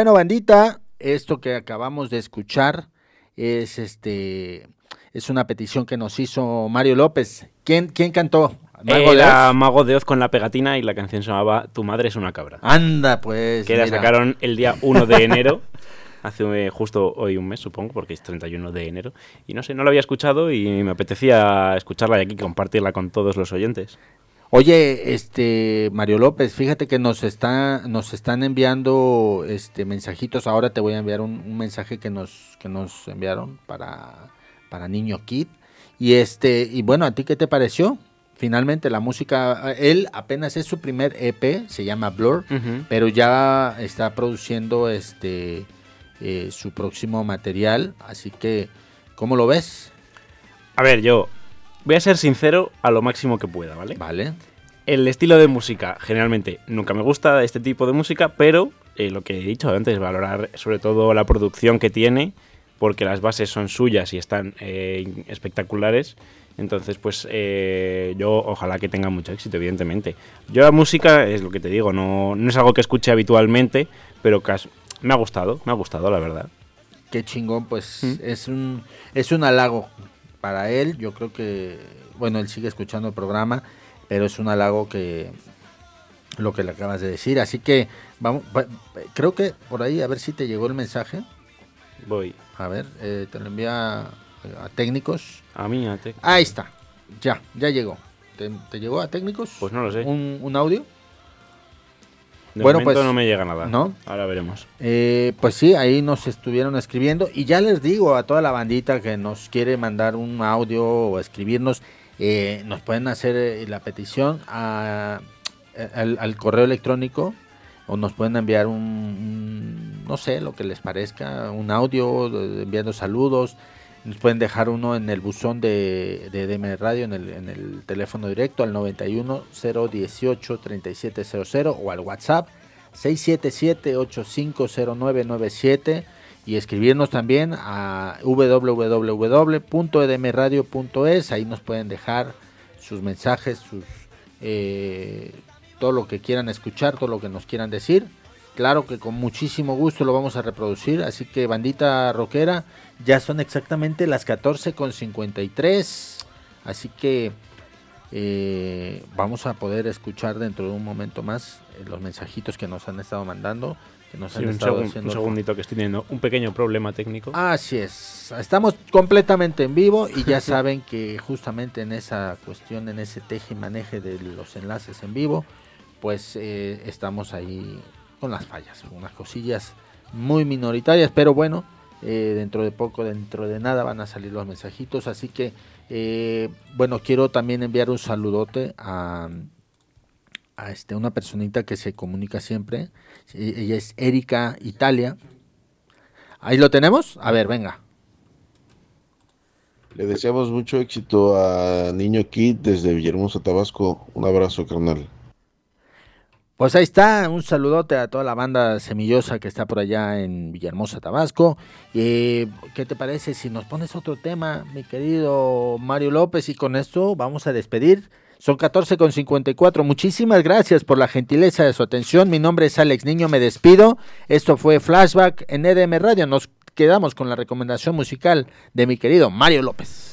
Bueno, bandita, esto que acabamos de escuchar es este es una petición que nos hizo Mario López. ¿Quién, quién cantó? ¿Mago Era Mago de Oz con la pegatina y la canción se llamaba Tu madre es una cabra. Anda, pues. Que la sacaron el día 1 de enero. hace eh, justo hoy un mes, supongo, porque es 31 de enero. Y no sé, no la había escuchado y me apetecía escucharla y aquí compartirla con todos los oyentes. Oye, este Mario López, fíjate que nos está, nos están enviando este mensajitos. Ahora te voy a enviar un, mensaje que nos, que nos enviaron para, para Niño Kid. Y este, y bueno, ¿a ti qué te pareció? Finalmente la música, él apenas es su primer EP, se llama Blur, pero ya está produciendo este eh, su próximo material. Así que, ¿cómo lo ves? A ver, yo voy a ser sincero a lo máximo que pueda, ¿vale? Vale. El estilo de música, generalmente, nunca me gusta este tipo de música, pero eh, lo que he dicho antes, valorar sobre todo la producción que tiene, porque las bases son suyas y están eh, espectaculares. Entonces, pues yo ojalá que tenga mucho éxito, evidentemente. Yo la música, es lo que te digo, no, no es algo que escuche habitualmente, pero me ha gustado, me ha gustado, la verdad. Qué chingón, pues ¿Mm? es un es un halago para él. Yo creo que, bueno, él sigue escuchando el programa, pero es un halago que lo que le acabas de decir. Así que vamos, creo que por ahí a ver si te llegó el mensaje. Voy. A ver, eh, te lo envía a técnicos. A mí, a técnicos. Ahí está. Ya, ya llegó. ¿Te, llegó a técnicos? Pues no lo sé. ¿Un, un audio? Bueno, pues no me llega nada. ¿No? Ahora veremos. Eh, pues sí, ahí nos estuvieron escribiendo. Y ya les digo a toda la bandita que nos quiere mandar un audio o escribirnos, eh, nos pueden hacer eh, la petición al, correo electrónico o nos pueden enviar un, no sé, lo que les parezca, un audio enviando saludos. Nos pueden dejar uno en el buzón de, de DM Radio, en el, en el teléfono directo al 91 018 3700 o al WhatsApp 677-850997 y escribirnos también a www.edmradio.es. Ahí nos pueden dejar sus mensajes, sus eh, todo lo que quieran escuchar, todo lo que nos quieran decir. Claro que con muchísimo gusto lo vamos a reproducir. Así que, bandita rockera, ya son exactamente las 14 con 53. Así que eh, vamos a poder escuchar dentro de un momento más eh, los mensajitos que nos han estado mandando. Que nos han un, estado un segundito que estoy teniendo un pequeño problema técnico. Así es. Estamos completamente en vivo y ya saben que justamente en esa cuestión, en ese teje y maneje de los enlaces en vivo, pues eh, estamos ahí con las fallas, unas cosillas muy minoritarias, pero bueno, eh, dentro de poco, dentro de nada van a salir los mensajitos, así que eh, bueno, quiero también enviar un saludote a, a este, una personita que se comunica siempre, ella es Erika Italia. Ahí lo tenemos, a ver, venga. Le deseamos mucho éxito a Niño Kid desde Villahermosa, Tabasco. Un abrazo, carnal. Pues ahí está, un saludote a toda la banda semillosa que está por allá en Villahermosa, Tabasco. Eh, ¿Qué te parece si nos pones otro tema, mi querido Mario López? Y con esto vamos a despedir. Son 14 con 54. Muchísimas gracias por la gentileza de su atención. Mi nombre es Alex Niño, me despido. Esto fue Flashback en EDM Radio. Nos quedamos con la recomendación musical de mi querido Mario López.